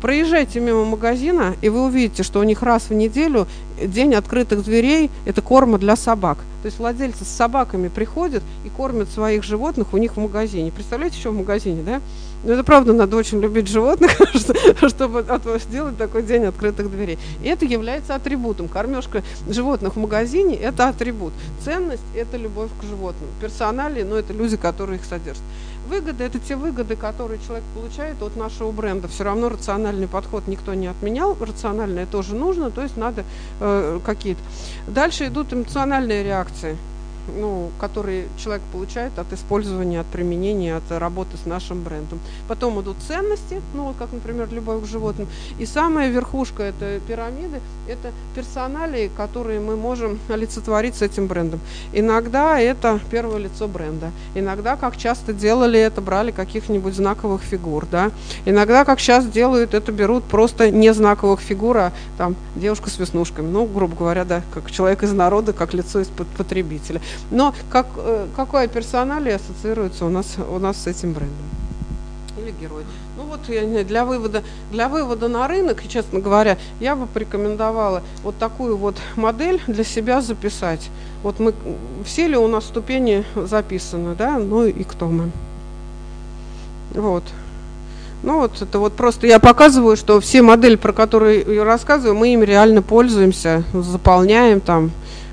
Проезжайте мимо магазина, и вы увидите, что у них раз в неделю день открытых дверей – это корма для собак. То есть владельцы с собаками приходят и кормят своих животных у них в магазине. Представляете, что в магазине, да? Ну, это правда, надо очень любить животных, чтобы сделать такой день открытых дверей. И это является атрибутом. Кормежка животных в магазине – это атрибут. Ценность – это любовь к животным. Персонали, ну, это люди, которые их содержат. Выгоды – это те выгоды, которые человек получает от нашего бренда. Все равно рациональный подход никто не отменял. Рациональное тоже нужно, то есть надо э, какие-то. Дальше идут эмоциональные реакции ну, которые человек получает от использования, от применения, от работы с нашим брендом. Потом идут ценности, ну вот как, например, любовь к животным. И самая верхушка этой пирамиды – это персоналии, которые мы можем олицетворить с этим брендом. Иногда это первое лицо бренда. Иногда, как часто делали это, брали каких-нибудь знаковых фигур. Да? Иногда, как сейчас делают, это берут просто не знаковых фигур, а там девушка с веснушками. Ну, грубо говоря, да, как человек из народа, как лицо из потребителя. Но как, э, какое персоналия ассоциируется у нас, у нас с этим брендом? Или герой. Ну вот, для вывода, для вывода на рынок, честно говоря, я бы порекомендовала вот такую вот модель для себя записать. Вот мы, все ли у нас ступени записаны, да, ну и кто мы. Вот. Ну вот, это вот просто я показываю, что все модели, про которые я рассказываю, мы им реально пользуемся, заполняем там,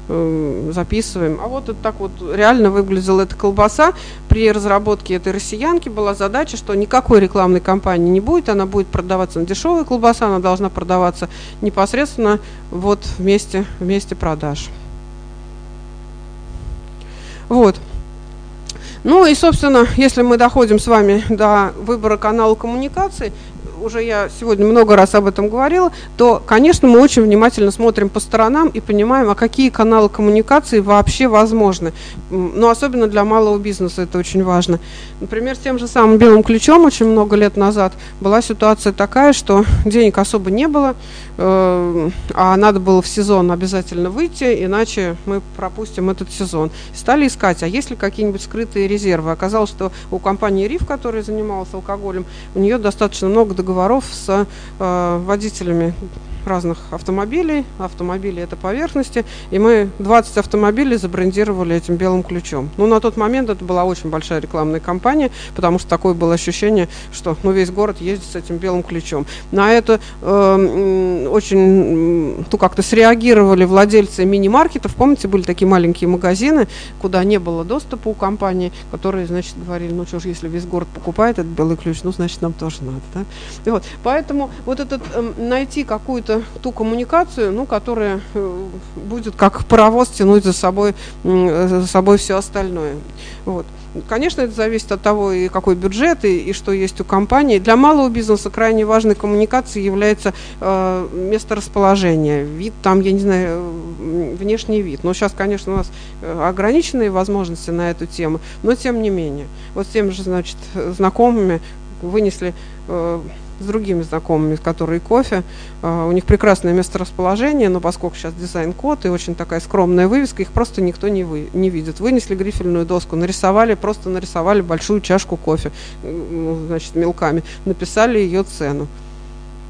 записываем. А вот это так вот реально выглядела эта колбаса. При разработке этой россиянки была задача, что никакой рекламной кампании не будет, она будет продаваться на дешевая колбаса, она должна продаваться непосредственно вот вместе, вместе продаж. Вот. Ну и, собственно, если мы доходим с вами до выбора канала коммуникации, уже я сегодня много раз об этом говорила, то, конечно, мы очень внимательно смотрим по сторонам и понимаем, а какие каналы коммуникации вообще возможны. Но особенно для малого бизнеса это очень важно. Например, с тем же самым белым ключом очень много лет назад была ситуация такая, что денег особо не было, а надо было в сезон обязательно выйти, иначе мы пропустим этот сезон. Стали искать, а есть ли какие-нибудь скрытые резервы. Оказалось, что у компании РИФ, которая занималась алкоголем, у нее достаточно много договоров с э, водителями разных автомобилей. Автомобили это поверхности. И мы 20 автомобилей забрендировали этим белым ключом. Ну, на тот момент это была очень большая рекламная кампания, потому что такое было ощущение, что ну, весь город ездит с этим белым ключом. На это э, очень ну, как-то среагировали владельцы мини-маркетов. Помните, были такие маленькие магазины, куда не было доступа у компании, которые, значит, говорили, ну что ж, если весь город покупает этот белый ключ, ну, значит, нам тоже надо. Да? И вот. Поэтому вот этот э, найти какую-то ту коммуникацию, ну, которая э, будет как паровоз тянуть за собой, за собой все остальное. Вот. Конечно, это зависит от того, и какой бюджет, и, и что есть у компании. Для малого бизнеса крайне важной коммуникацией является э, месторасположение, вид, там, я не знаю, внешний вид. Но сейчас, конечно, у нас э, ограниченные возможности на эту тему, но тем не менее. Вот с теми же, значит, знакомыми вынесли э, с другими знакомыми, которые кофе. А, у них прекрасное месторасположение, но поскольку сейчас дизайн-код и очень такая скромная вывеска, их просто никто не, вы, не видит. Вынесли грифельную доску, нарисовали, просто нарисовали большую чашку кофе, значит, мелками, написали ее цену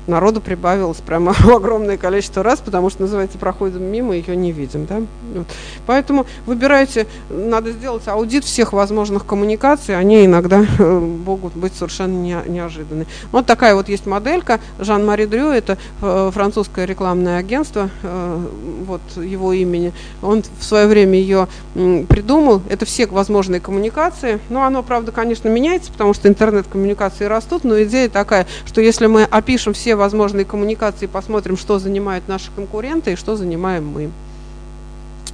народу прибавилось прямо огромное количество раз, потому что, называется, проходим мимо, ее не видим. Да? Вот. Поэтому выбирайте, надо сделать аудит всех возможных коммуникаций, они иногда э, могут быть совершенно не, неожиданны. Вот такая вот есть моделька. Жан-Мари Дрю, это э, французское рекламное агентство, э, вот его имени. Он в свое время ее придумал. Это все возможные коммуникации. Но оно, правда, конечно, меняется, потому что интернет-коммуникации растут, но идея такая, что если мы опишем все возможные коммуникации, посмотрим, что занимают наши конкуренты и что занимаем мы.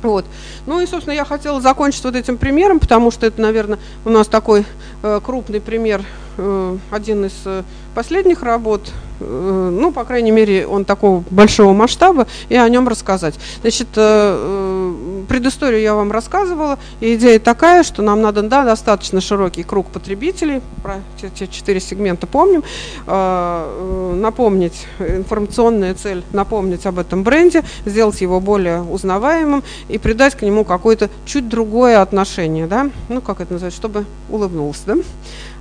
Вот. Ну и, собственно, я хотела закончить вот этим примером, потому что это, наверное, у нас такой э, крупный пример, э, один из э, последних работ, ну, по крайней мере, он такого большого масштаба, и о нем рассказать. Значит, э, э, предысторию я вам рассказывала, и идея такая, что нам надо, да, достаточно широкий круг потребителей, про те четыре сегмента помним, напомнить, информационная цель, напомнить об этом бренде, сделать его более узнаваемым и придать к нему какое-то чуть другое отношение, да, ну, как это называется, чтобы улыбнулся, да.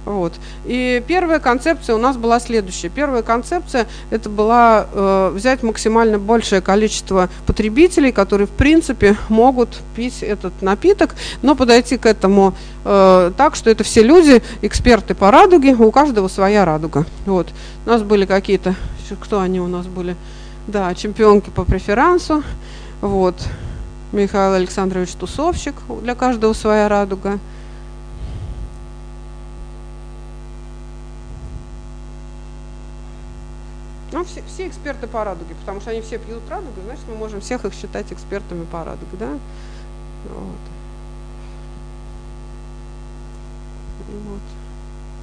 Вот. И первая концепция у нас была следующая. Первая концепция это была э, взять максимально большее количество потребителей, которые в принципе могут пить этот напиток, но подойти к этому э, так, что это все люди, эксперты по радуге, у каждого своя радуга. Вот. У нас были какие-то, кто они у нас были? Да, чемпионки по преферансу. Вот. Михаил Александрович Тусовщик, для каждого своя радуга. Ну, все, все эксперты по радуге, потому что они все пьют радугу, значит, мы можем всех их считать экспертами по радуге, да? Вот. вот.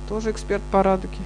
Тоже эксперт по радуге.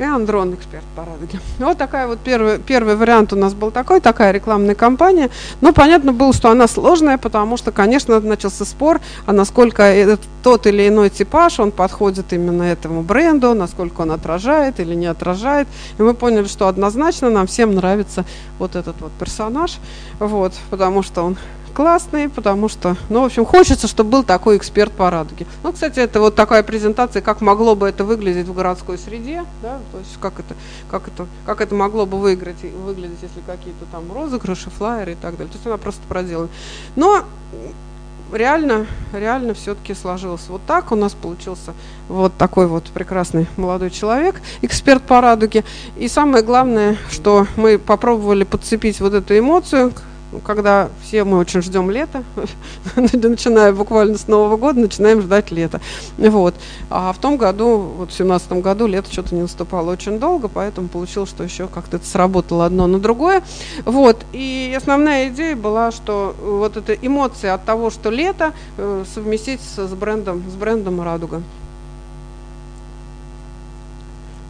И Андрон, эксперт по радуге. Вот такая вот первый, первый вариант у нас был такой, такая рекламная кампания. Но понятно было, что она сложная, потому что, конечно, начался спор, а насколько этот, тот или иной типаж, он подходит именно этому бренду, насколько он отражает или не отражает. И мы поняли, что однозначно нам всем нравится вот этот вот персонаж, вот, потому что он классный, потому что, ну, в общем, хочется, чтобы был такой эксперт по радуге. Ну, кстати, это вот такая презентация, как могло бы это выглядеть в городской среде, да, то есть как это, как это, как это могло бы выиграть, выглядеть, если какие-то там розыгрыши, флайеры и так далее. То есть она просто проделана. Но реально, реально все-таки сложилось вот так. У нас получился вот такой вот прекрасный молодой человек, эксперт по радуге. И самое главное, что мы попробовали подцепить вот эту эмоцию, когда все мы очень ждем лета, начиная буквально с Нового года, начинаем ждать лета. Вот. А в том году, вот в семнадцатом году, лето что-то не наступало очень долго, поэтому получилось, что еще как-то это сработало одно на другое. Вот. И основная идея была, что вот эта эмоция от того, что лето, э, совместить с брендом, с брендом «Радуга».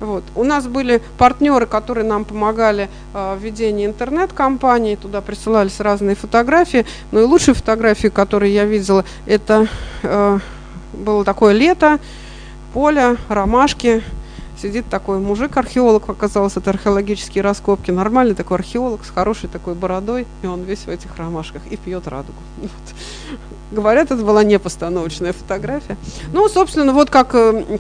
Вот. У нас были партнеры, которые нам помогали э, в ведении интернет-компании, туда присылались разные фотографии. Ну и лучшие фотографии, которые я видела, это э, было такое лето, поле, ромашки, сидит такой мужик-археолог, оказалось, это археологические раскопки, нормальный такой археолог с хорошей такой бородой, и он весь в этих ромашках и пьет радугу. Вот. Говорят, это была непостановочная фотография. Ну, собственно, вот как э,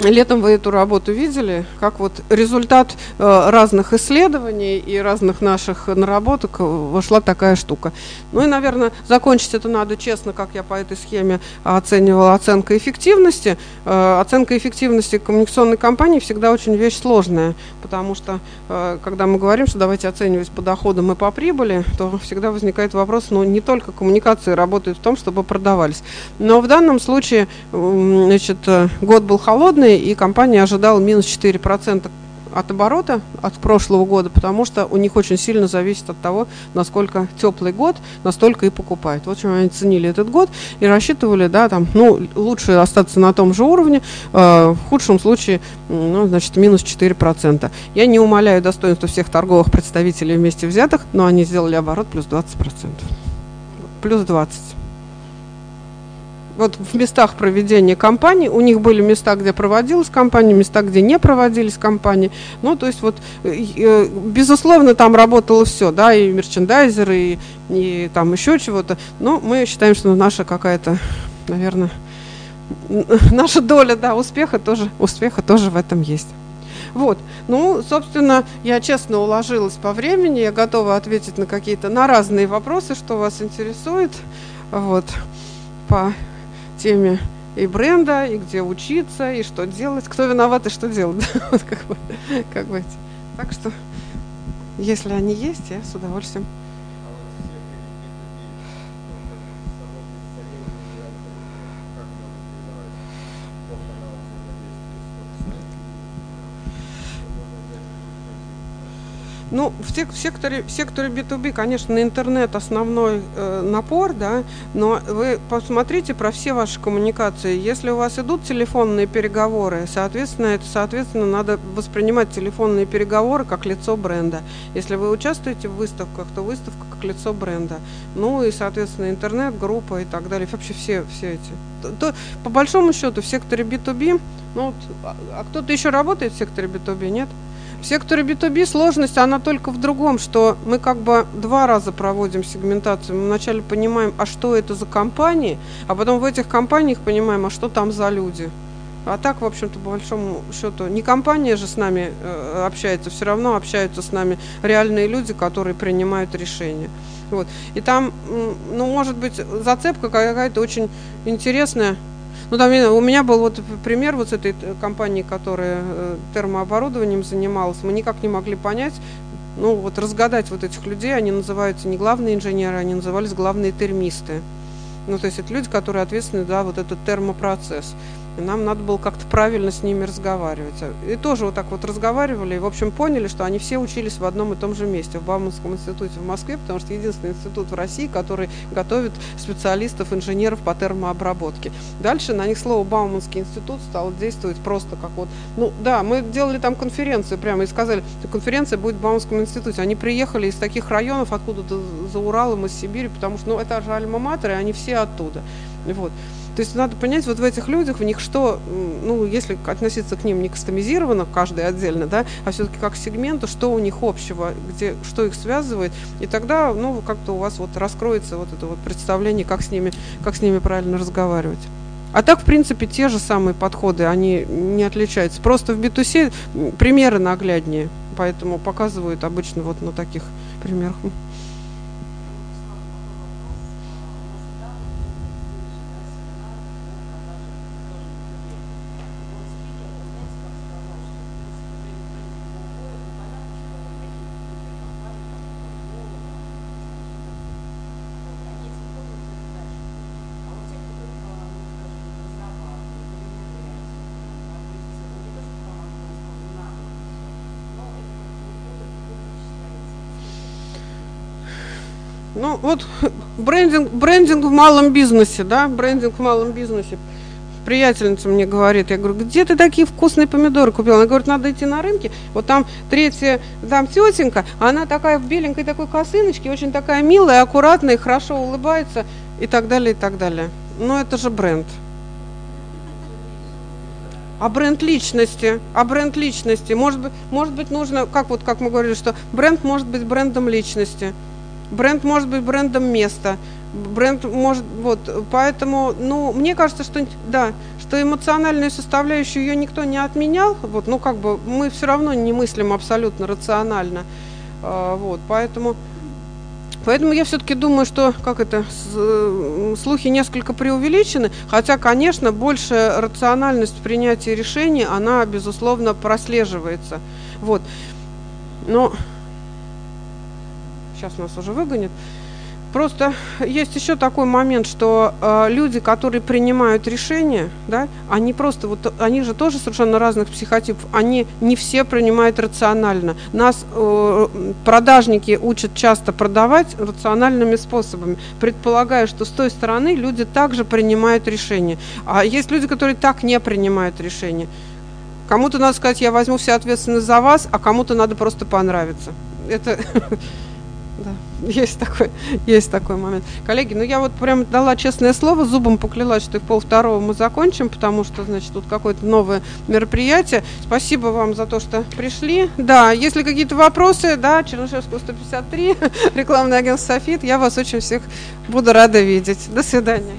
Летом вы эту работу видели, как вот результат э, разных исследований и разных наших наработок вошла такая штука. Ну и, наверное, закончить это надо честно, как я по этой схеме оценивала оценка эффективности. Э, оценка эффективности коммуникационной компании всегда очень вещь сложная, потому что, э, когда мы говорим, что давайте оценивать по доходам и по прибыли, то всегда возникает вопрос, ну, не только коммуникации работают в том, чтобы продавались. Но в данном случае, значит, э, год был холодный, сильный, и компания ожидала минус 4% от оборота от прошлого года, потому что у них очень сильно зависит от того, насколько теплый год, настолько и покупают. Вот чем они ценили этот год и рассчитывали, да, там, ну, лучше остаться на том же уровне, э, в худшем случае, ну, значит, минус 4%. Я не умоляю достоинства всех торговых представителей вместе взятых, но они сделали оборот плюс 20%. Плюс 20% вот в местах проведения кампании, у них были места, где проводилась кампания, места, где не проводились кампании. Ну, то есть вот, э, э, безусловно, там работало все, да, и мерчендайзеры, и, и там еще чего-то. Но мы считаем, что наша какая-то, наверное, наша доля, да, успеха тоже, успеха тоже в этом есть. Вот, ну, собственно, я честно уложилась по времени, я готова ответить на какие-то, на разные вопросы, что вас интересует, вот, по теме и бренда, и где учиться, и что делать, кто виноват и что делать. вот как бы, как бы. Так что, если они есть, я с удовольствием Ну, в, секторе, в секторе B2B, конечно, интернет основной э, напор, да, но вы посмотрите про все ваши коммуникации. Если у вас идут телефонные переговоры, соответственно, это, соответственно, надо воспринимать телефонные переговоры как лицо бренда. Если вы участвуете в выставках, то выставка как лицо бренда. Ну и, соответственно, интернет, группа и так далее. Вообще все, все эти. То, то, по большому счету, в секторе B2B, ну, вот, а, а кто-то еще работает в секторе B2B, нет? Секторе B2B сложность, она только в другом, что мы как бы два раза проводим сегментацию. Мы вначале понимаем, а что это за компании, а потом в этих компаниях понимаем, а что там за люди. А так, в общем-то, по большому счету, не компания же с нами э, общается, все равно общаются с нами реальные люди, которые принимают решения. Вот. И там, ну, может быть, зацепка какая-то очень интересная, ну, там у меня был вот пример вот с этой компанией, которая э, термооборудованием занималась. Мы никак не могли понять, ну, вот разгадать вот этих людей. Они называются не главные инженеры, они назывались главные термисты. Ну, то есть это люди, которые ответственны за вот этот термопроцесс. И нам надо было как-то правильно с ними разговаривать. И тоже вот так вот разговаривали, и, в общем, поняли, что они все учились в одном и том же месте, в Бауманском институте в Москве, потому что единственный институт в России, который готовит специалистов, инженеров по термообработке. Дальше на них слово Бауманский институт стало действовать просто как вот, ну да, мы делали там конференцию прямо и сказали, что конференция будет в Бауманском институте. Они приехали из таких районов, откуда-то за Уралом, из Сибири, потому что, ну, это же альма-матер, и они все оттуда. Вот. То есть надо понять вот в этих людях, в них что, ну, если относиться к ним не кастомизированно, каждый отдельно, да, а все-таки как к сегменту, что у них общего, где, что их связывает, и тогда, ну, как-то у вас вот раскроется вот это вот представление, как с ними, как с ними правильно разговаривать. А так, в принципе, те же самые подходы, они не отличаются. Просто в B2C примеры нагляднее, поэтому показывают обычно вот на таких примерах. Вот брендинг, брендинг в малом бизнесе, да, брендинг в малом бизнесе. приятельница мне говорит, я говорю, где ты такие вкусные помидоры купила? Она говорит, надо идти на рынке, вот там третья, там тетенька, она такая в беленькой такой косыночке, очень такая милая, аккуратная, хорошо улыбается и так далее, и так далее. Но это же бренд. А бренд личности, а бренд личности, может быть, может быть нужно, как вот, как мы говорили, что бренд может быть брендом личности, бренд может быть брендом места, бренд может, вот, поэтому, ну, мне кажется, что, да, что эмоциональную составляющую ее никто не отменял, вот, ну, как бы мы все равно не мыслим абсолютно рационально, а, вот, поэтому, поэтому я все-таки думаю, что, как это, слухи несколько преувеличены, хотя, конечно, больше рациональность принятия решений, она, безусловно, прослеживается, вот, но сейчас нас уже выгонят, Просто есть еще такой момент, что э, люди, которые принимают решения, да, они просто вот, они же тоже совершенно разных психотипов, они не все принимают рационально. Нас э, продажники учат часто продавать рациональными способами, предполагая, что с той стороны люди также принимают решения. А есть люди, которые так не принимают решения. Кому-то надо сказать, я возьму всю ответственность за вас, а кому-то надо просто понравиться. Это да, есть такой, есть такой момент. Коллеги, ну я вот прям дала честное слово, зубом поклялась, что и пол второго мы закончим, потому что, значит, тут какое-то новое мероприятие. Спасибо вам за то, что пришли. Да, если какие-то вопросы, да, Чернышевского 153, рекламный агент Софит, я вас очень всех буду рада видеть. До свидания.